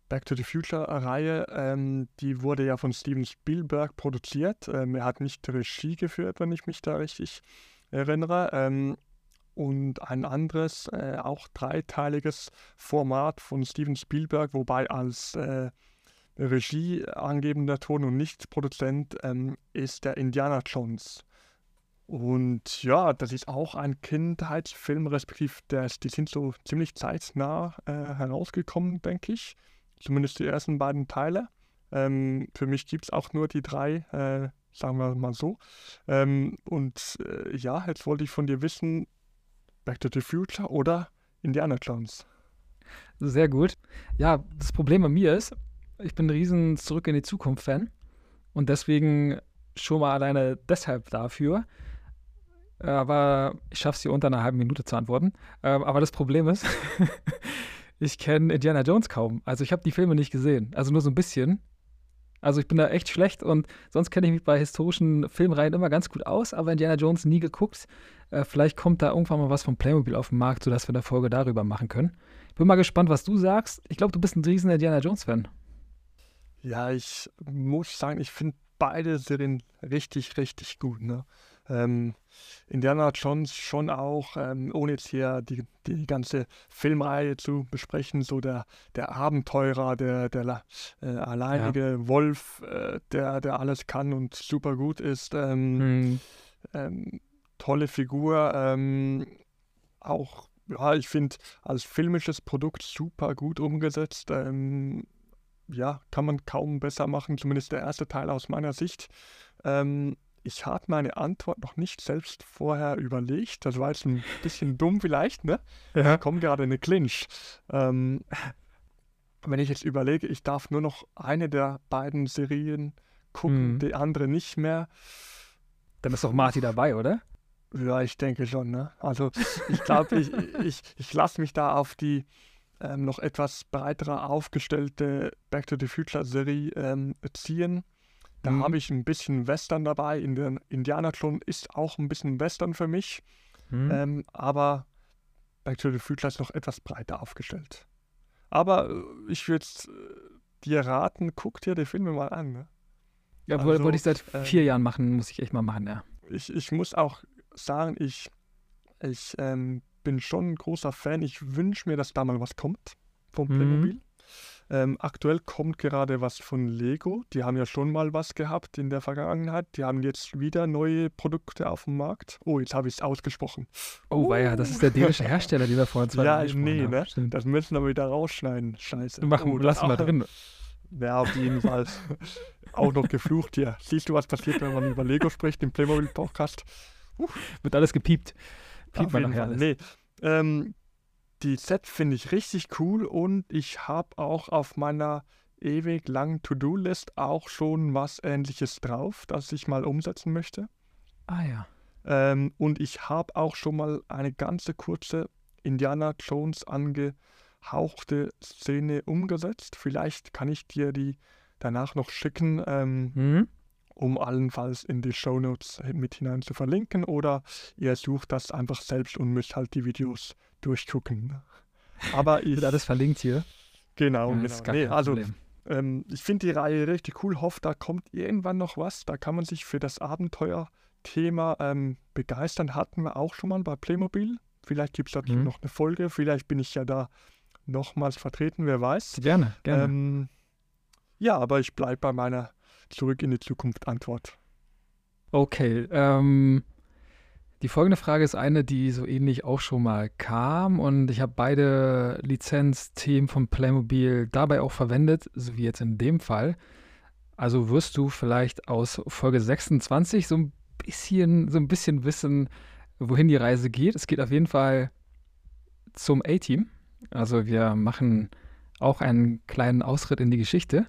Back to the Future-Reihe, ähm, die wurde ja von Steven Spielberg produziert. Ähm, er hat nicht Regie geführt, wenn ich mich da richtig erinnere. Und ein anderes, äh, auch dreiteiliges Format von Steven Spielberg, wobei als äh, Regie angebender Ton und nicht Produzent ähm, ist der Indiana Jones. Und ja, das ist auch ein Kindheitsfilm, respektive die sind so ziemlich zeitnah äh, herausgekommen, denke ich zumindest die ersten beiden Teile. Ähm, für mich gibt es auch nur die drei, äh, sagen wir mal so. Ähm, und äh, ja, jetzt wollte ich von dir wissen, Back to the Future oder Indiana Jones? Sehr gut. Ja, das Problem bei mir ist, ich bin ein riesen Zurück in die Zukunft-Fan und deswegen schon mal alleine deshalb dafür. Aber ich schaffe es hier unter einer halben Minute zu antworten. Ähm, aber das Problem ist, [laughs] ich kenne Indiana Jones kaum. Also ich habe die Filme nicht gesehen. Also nur so ein bisschen. Also ich bin da echt schlecht und sonst kenne ich mich bei historischen Filmreihen immer ganz gut aus, aber Indiana Jones nie geguckt. Äh, vielleicht kommt da irgendwann mal was von Playmobil auf den Markt, sodass wir eine Folge darüber machen können. Ich bin mal gespannt, was du sagst. Ich glaube, du bist ein riesen Indiana Jones-Fan. Ja, ich muss sagen, ich finde beide Serien richtig, richtig gut. Ne? Ähm, Indiana Jones schon auch, ähm, ohne jetzt hier die, die ganze Filmreihe zu besprechen, so der, der Abenteurer, der, der äh, alleinige ja. Wolf, äh, der, der alles kann und super gut ist. Ähm, mhm. Tolle Figur. Ähm, auch, ja, ich finde, als filmisches Produkt super gut umgesetzt. Ähm, ja, kann man kaum besser machen, zumindest der erste Teil aus meiner Sicht. Ähm, ich habe meine Antwort noch nicht selbst vorher überlegt. Das war jetzt ein bisschen dumm vielleicht, ne? Ja. Ich komme gerade in eine Clinch. Ähm, wenn ich jetzt überlege, ich darf nur noch eine der beiden Serien gucken, mhm. die andere nicht mehr. Dann ist doch Marty dabei, oder? Ja, ich denke schon, ne? Also [laughs] ich glaube, ich, ich, ich lasse mich da auf die ähm, noch etwas breiter aufgestellte Back to the Future Serie ähm, ziehen. Da mhm. habe ich ein bisschen Western dabei. In der Indiana Jones ist auch ein bisschen Western für mich. Mhm. Ähm, aber Back to the Future ist noch etwas breiter aufgestellt. Aber äh, ich würde äh, dir raten, guck dir die Filme mal an. Ne? Ja, also, wollte ich seit äh, vier Jahren machen, muss ich echt mal machen, ja. Ich, ich muss auch sagen, ich, ich ähm, bin schon ein großer Fan. Ich wünsche mir, dass da mal was kommt vom mhm. Playmobil. Mhm. Ähm, aktuell kommt gerade was von Lego. Die haben ja schon mal was gehabt in der Vergangenheit. Die haben jetzt wieder neue Produkte auf dem Markt. Oh, jetzt habe ich es ausgesprochen. Oh, uh. ja, das ist der dänische Hersteller, den wir vorhin zwei Ja, nee, ne? Stimmt. Das müssen wir wieder rausschneiden. Scheiße. Machen, oh, lassen wir drin. Ja, auf jeden Fall. [laughs] auch noch geflucht hier. Siehst du, was passiert, wenn man über Lego spricht im Playmobil-Podcast? [laughs] Wird alles gepiept. Piept man nachher alles. Nee. Ähm, die Set finde ich richtig cool und ich habe auch auf meiner ewig langen To-Do-List auch schon was ähnliches drauf, das ich mal umsetzen möchte. Ah ja. Ähm, und ich habe auch schon mal eine ganze kurze Indiana Jones angehauchte Szene umgesetzt. Vielleicht kann ich dir die danach noch schicken, ähm, mhm. Um allenfalls in die Show Notes mit hinein zu verlinken. Oder ihr sucht das einfach selbst und müsst halt die Videos durchgucken. Aber [laughs] ich, alles verlinkt hier. Genau, ja, genau. Nee, also ähm, ich finde die Reihe richtig cool. Hoffe, da kommt irgendwann noch was. Da kann man sich für das Abenteuer-Thema ähm, begeistern. Hatten wir auch schon mal bei Playmobil. Vielleicht gibt es da mhm. noch eine Folge. Vielleicht bin ich ja da nochmals vertreten, wer weiß. Gerne, gerne. Ähm, ja, aber ich bleibe bei meiner Zurück in die Zukunft Antwort. Okay, ähm, die folgende Frage ist eine, die so ähnlich auch schon mal kam und ich habe beide Lizenzthemen von Playmobil dabei auch verwendet, so wie jetzt in dem Fall. Also wirst du vielleicht aus Folge 26 so ein bisschen, so ein bisschen wissen, wohin die Reise geht. Es geht auf jeden Fall zum A-Team. Also wir machen auch einen kleinen Ausritt in die Geschichte.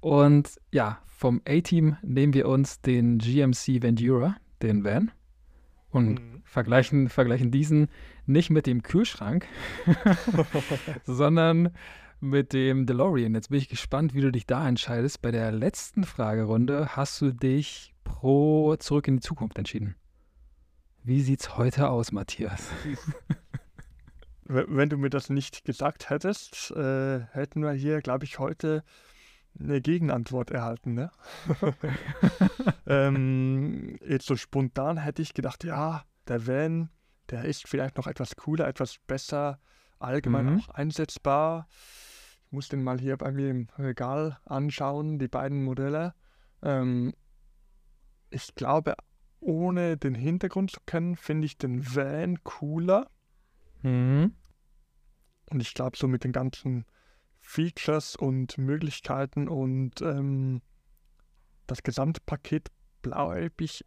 Und ja, vom A-Team nehmen wir uns den GMC Vendura, den Van und mhm. vergleichen, vergleichen diesen nicht mit dem Kühlschrank, [laughs] sondern mit dem DeLorean. Jetzt bin ich gespannt, wie du dich da entscheidest. Bei der letzten Fragerunde hast du dich pro Zurück in die Zukunft entschieden. Wie sieht's heute aus, Matthias? [laughs] Wenn du mir das nicht gesagt hättest, äh, hätten wir hier, glaube ich, heute eine Gegenantwort erhalten. Ne? [laughs] ähm, jetzt so spontan hätte ich gedacht, ja, der Van, der ist vielleicht noch etwas cooler, etwas besser, allgemein mhm. auch einsetzbar. Ich muss den mal hier bei mir im Regal anschauen, die beiden Modelle. Ähm, ich glaube, ohne den Hintergrund zu kennen, finde ich den Van cooler. Mhm. Und ich glaube, so mit den ganzen Features und Möglichkeiten und ähm, das Gesamtpaket bleibe ich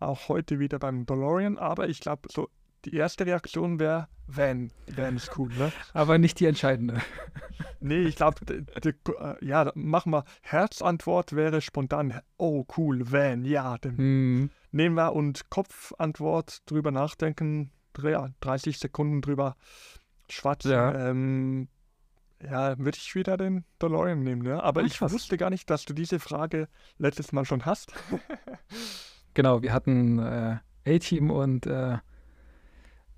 auch heute wieder beim DeLorean, aber ich glaube, so die erste Reaktion wäre Van. Van ist cool, ne? Aber nicht die entscheidende. [laughs] nee, ich glaube, äh, ja, machen wir. Herzantwort wäre spontan, oh cool, Van, ja. Hm. Nehmen wir und Kopfantwort drüber nachdenken, 30 Sekunden drüber schwatzen. Ja. Ähm, Ja, würde ich wieder den DeLorean nehmen, ne? Aber Ach, ich krass. wusste gar nicht, dass du diese Frage letztes Mal schon hast. [laughs] Genau, wir hatten äh, A-Team und äh,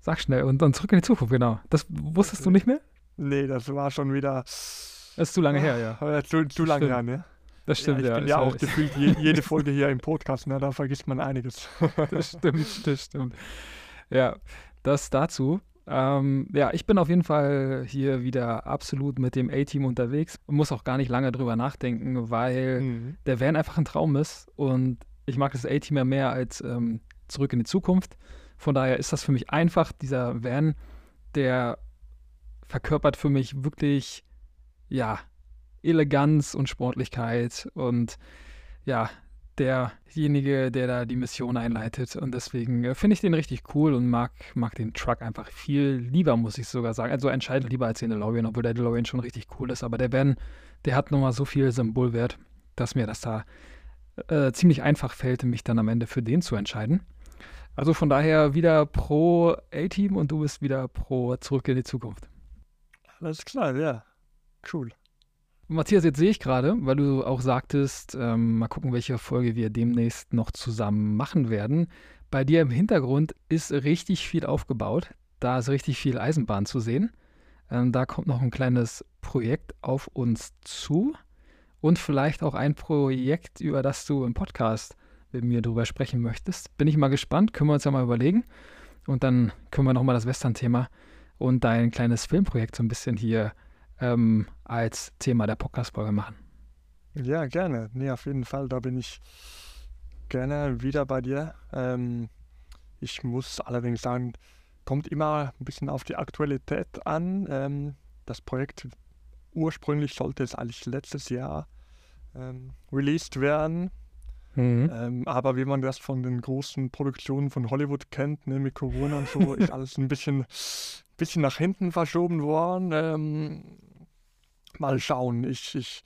sag schnell und dann zurück in die Zukunft, genau. Das wusstest du nicht mehr? nee, das war schon wieder Das ist zu lange her, ja. äh, zu, zu lange her, ne? Das stimmt, ja, ich ja. bin ja ja- auch gefühlt je, jede Folge hier im Podcast, ne? Da vergisst man einiges. Das stimmt, das stimmt. Ja, das dazu. Ähm, ja, ich bin auf jeden Fall hier wieder absolut mit dem A-Team unterwegs und muss auch gar nicht lange drüber nachdenken, weil Mhm. der Van einfach ein Traum ist und ich mag das A-Team ja mehr als ähm, zurück in die Zukunft. Von daher ist das für mich einfach, dieser Van, der verkörpert für mich wirklich, ja, Eleganz und Sportlichkeit und ja, derjenige, der da die Mission einleitet. Und deswegen äh, finde ich den richtig cool und mag, mag den Truck einfach viel lieber, muss ich sogar sagen. Also entscheidend lieber als den DeLorean, obwohl der DeLorean schon richtig cool ist. Aber der Van, der hat nochmal so viel Symbolwert, dass mir das da äh, ziemlich einfach fällt, mich dann am Ende für den zu entscheiden. Also von daher wieder pro A-Team und du bist wieder pro Zurück in die Zukunft. Alles klar, ja. Cool. Matthias, jetzt sehe ich gerade, weil du auch sagtest, ähm, mal gucken, welche Folge wir demnächst noch zusammen machen werden. Bei dir im Hintergrund ist richtig viel aufgebaut. Da ist richtig viel Eisenbahn zu sehen. Ähm, da kommt noch ein kleines Projekt auf uns zu und vielleicht auch ein Projekt, über das du im Podcast mit mir drüber sprechen möchtest. Bin ich mal gespannt, können wir uns ja mal überlegen. Und dann können wir nochmal das Western-Thema und dein kleines Filmprojekt so ein bisschen hier ähm, als Thema der Podcast-Folge machen. Ja, gerne. Nee, auf jeden Fall, da bin ich gerne wieder bei dir. Ähm, ich muss allerdings sagen, kommt immer ein bisschen auf die Aktualität an. Ähm, das Projekt ursprünglich sollte es eigentlich letztes Jahr ähm, released werden. Mhm. Ähm, aber wie man das von den großen Produktionen von Hollywood kennt, ne, mit Corona und so, [laughs] ist alles ein bisschen, bisschen nach hinten verschoben worden. Ähm, mal schauen. Ich, ich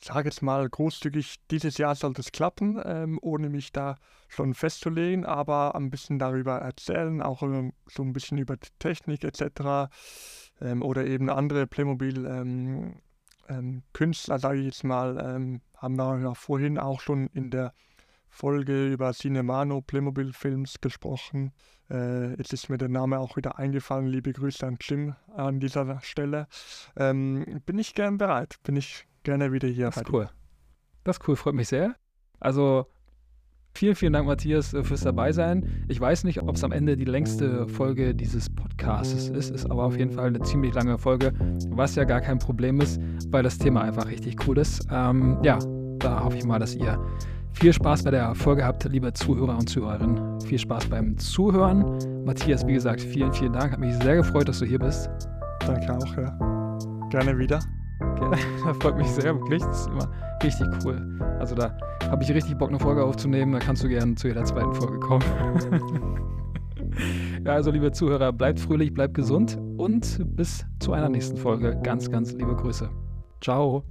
sage jetzt mal großzügig, dieses Jahr sollte es klappen, ähm, ohne mich da schon festzulegen, aber ein bisschen darüber erzählen, auch ähm, so ein bisschen über die Technik etc. Ähm, oder eben andere Playmobil. Ähm, ähm, sage ich jetzt mal, ähm, haben wir ja vorhin auch schon in der Folge über Cinemano Playmobil Films gesprochen. Äh, jetzt ist mir der Name auch wieder eingefallen. Liebe Grüße an Jim an dieser Stelle. Ähm, bin ich gern bereit, bin ich gerne wieder hier Das ist cool. Das ist cool, freut mich sehr. Also vielen, vielen Dank, Matthias, äh, fürs Dabeisein. Ich weiß nicht, ob es am Ende die längste Folge dieses Podcasts ist, ist aber auf jeden Fall eine ziemlich lange Folge, was ja gar kein Problem ist, weil das Thema einfach richtig cool ist. Ähm, ja, da hoffe ich mal, dass ihr viel Spaß bei der Folge habt, liebe Zuhörer und Zuhörerinnen. Viel Spaß beim Zuhören. Matthias, wie gesagt, vielen, vielen Dank. Hat mich sehr gefreut, dass du hier bist. Danke auch, ja. Gerne wieder. Gerne. Das [laughs] freut mich sehr, wirklich. Das ist immer richtig cool. Also da habe ich richtig Bock, eine Folge aufzunehmen. Da kannst du gerne zu jeder zweiten Folge kommen. [laughs] ja, also liebe Zuhörer, bleibt fröhlich, bleibt gesund und bis zu einer nächsten Folge. Ganz, ganz liebe Grüße. Ciao.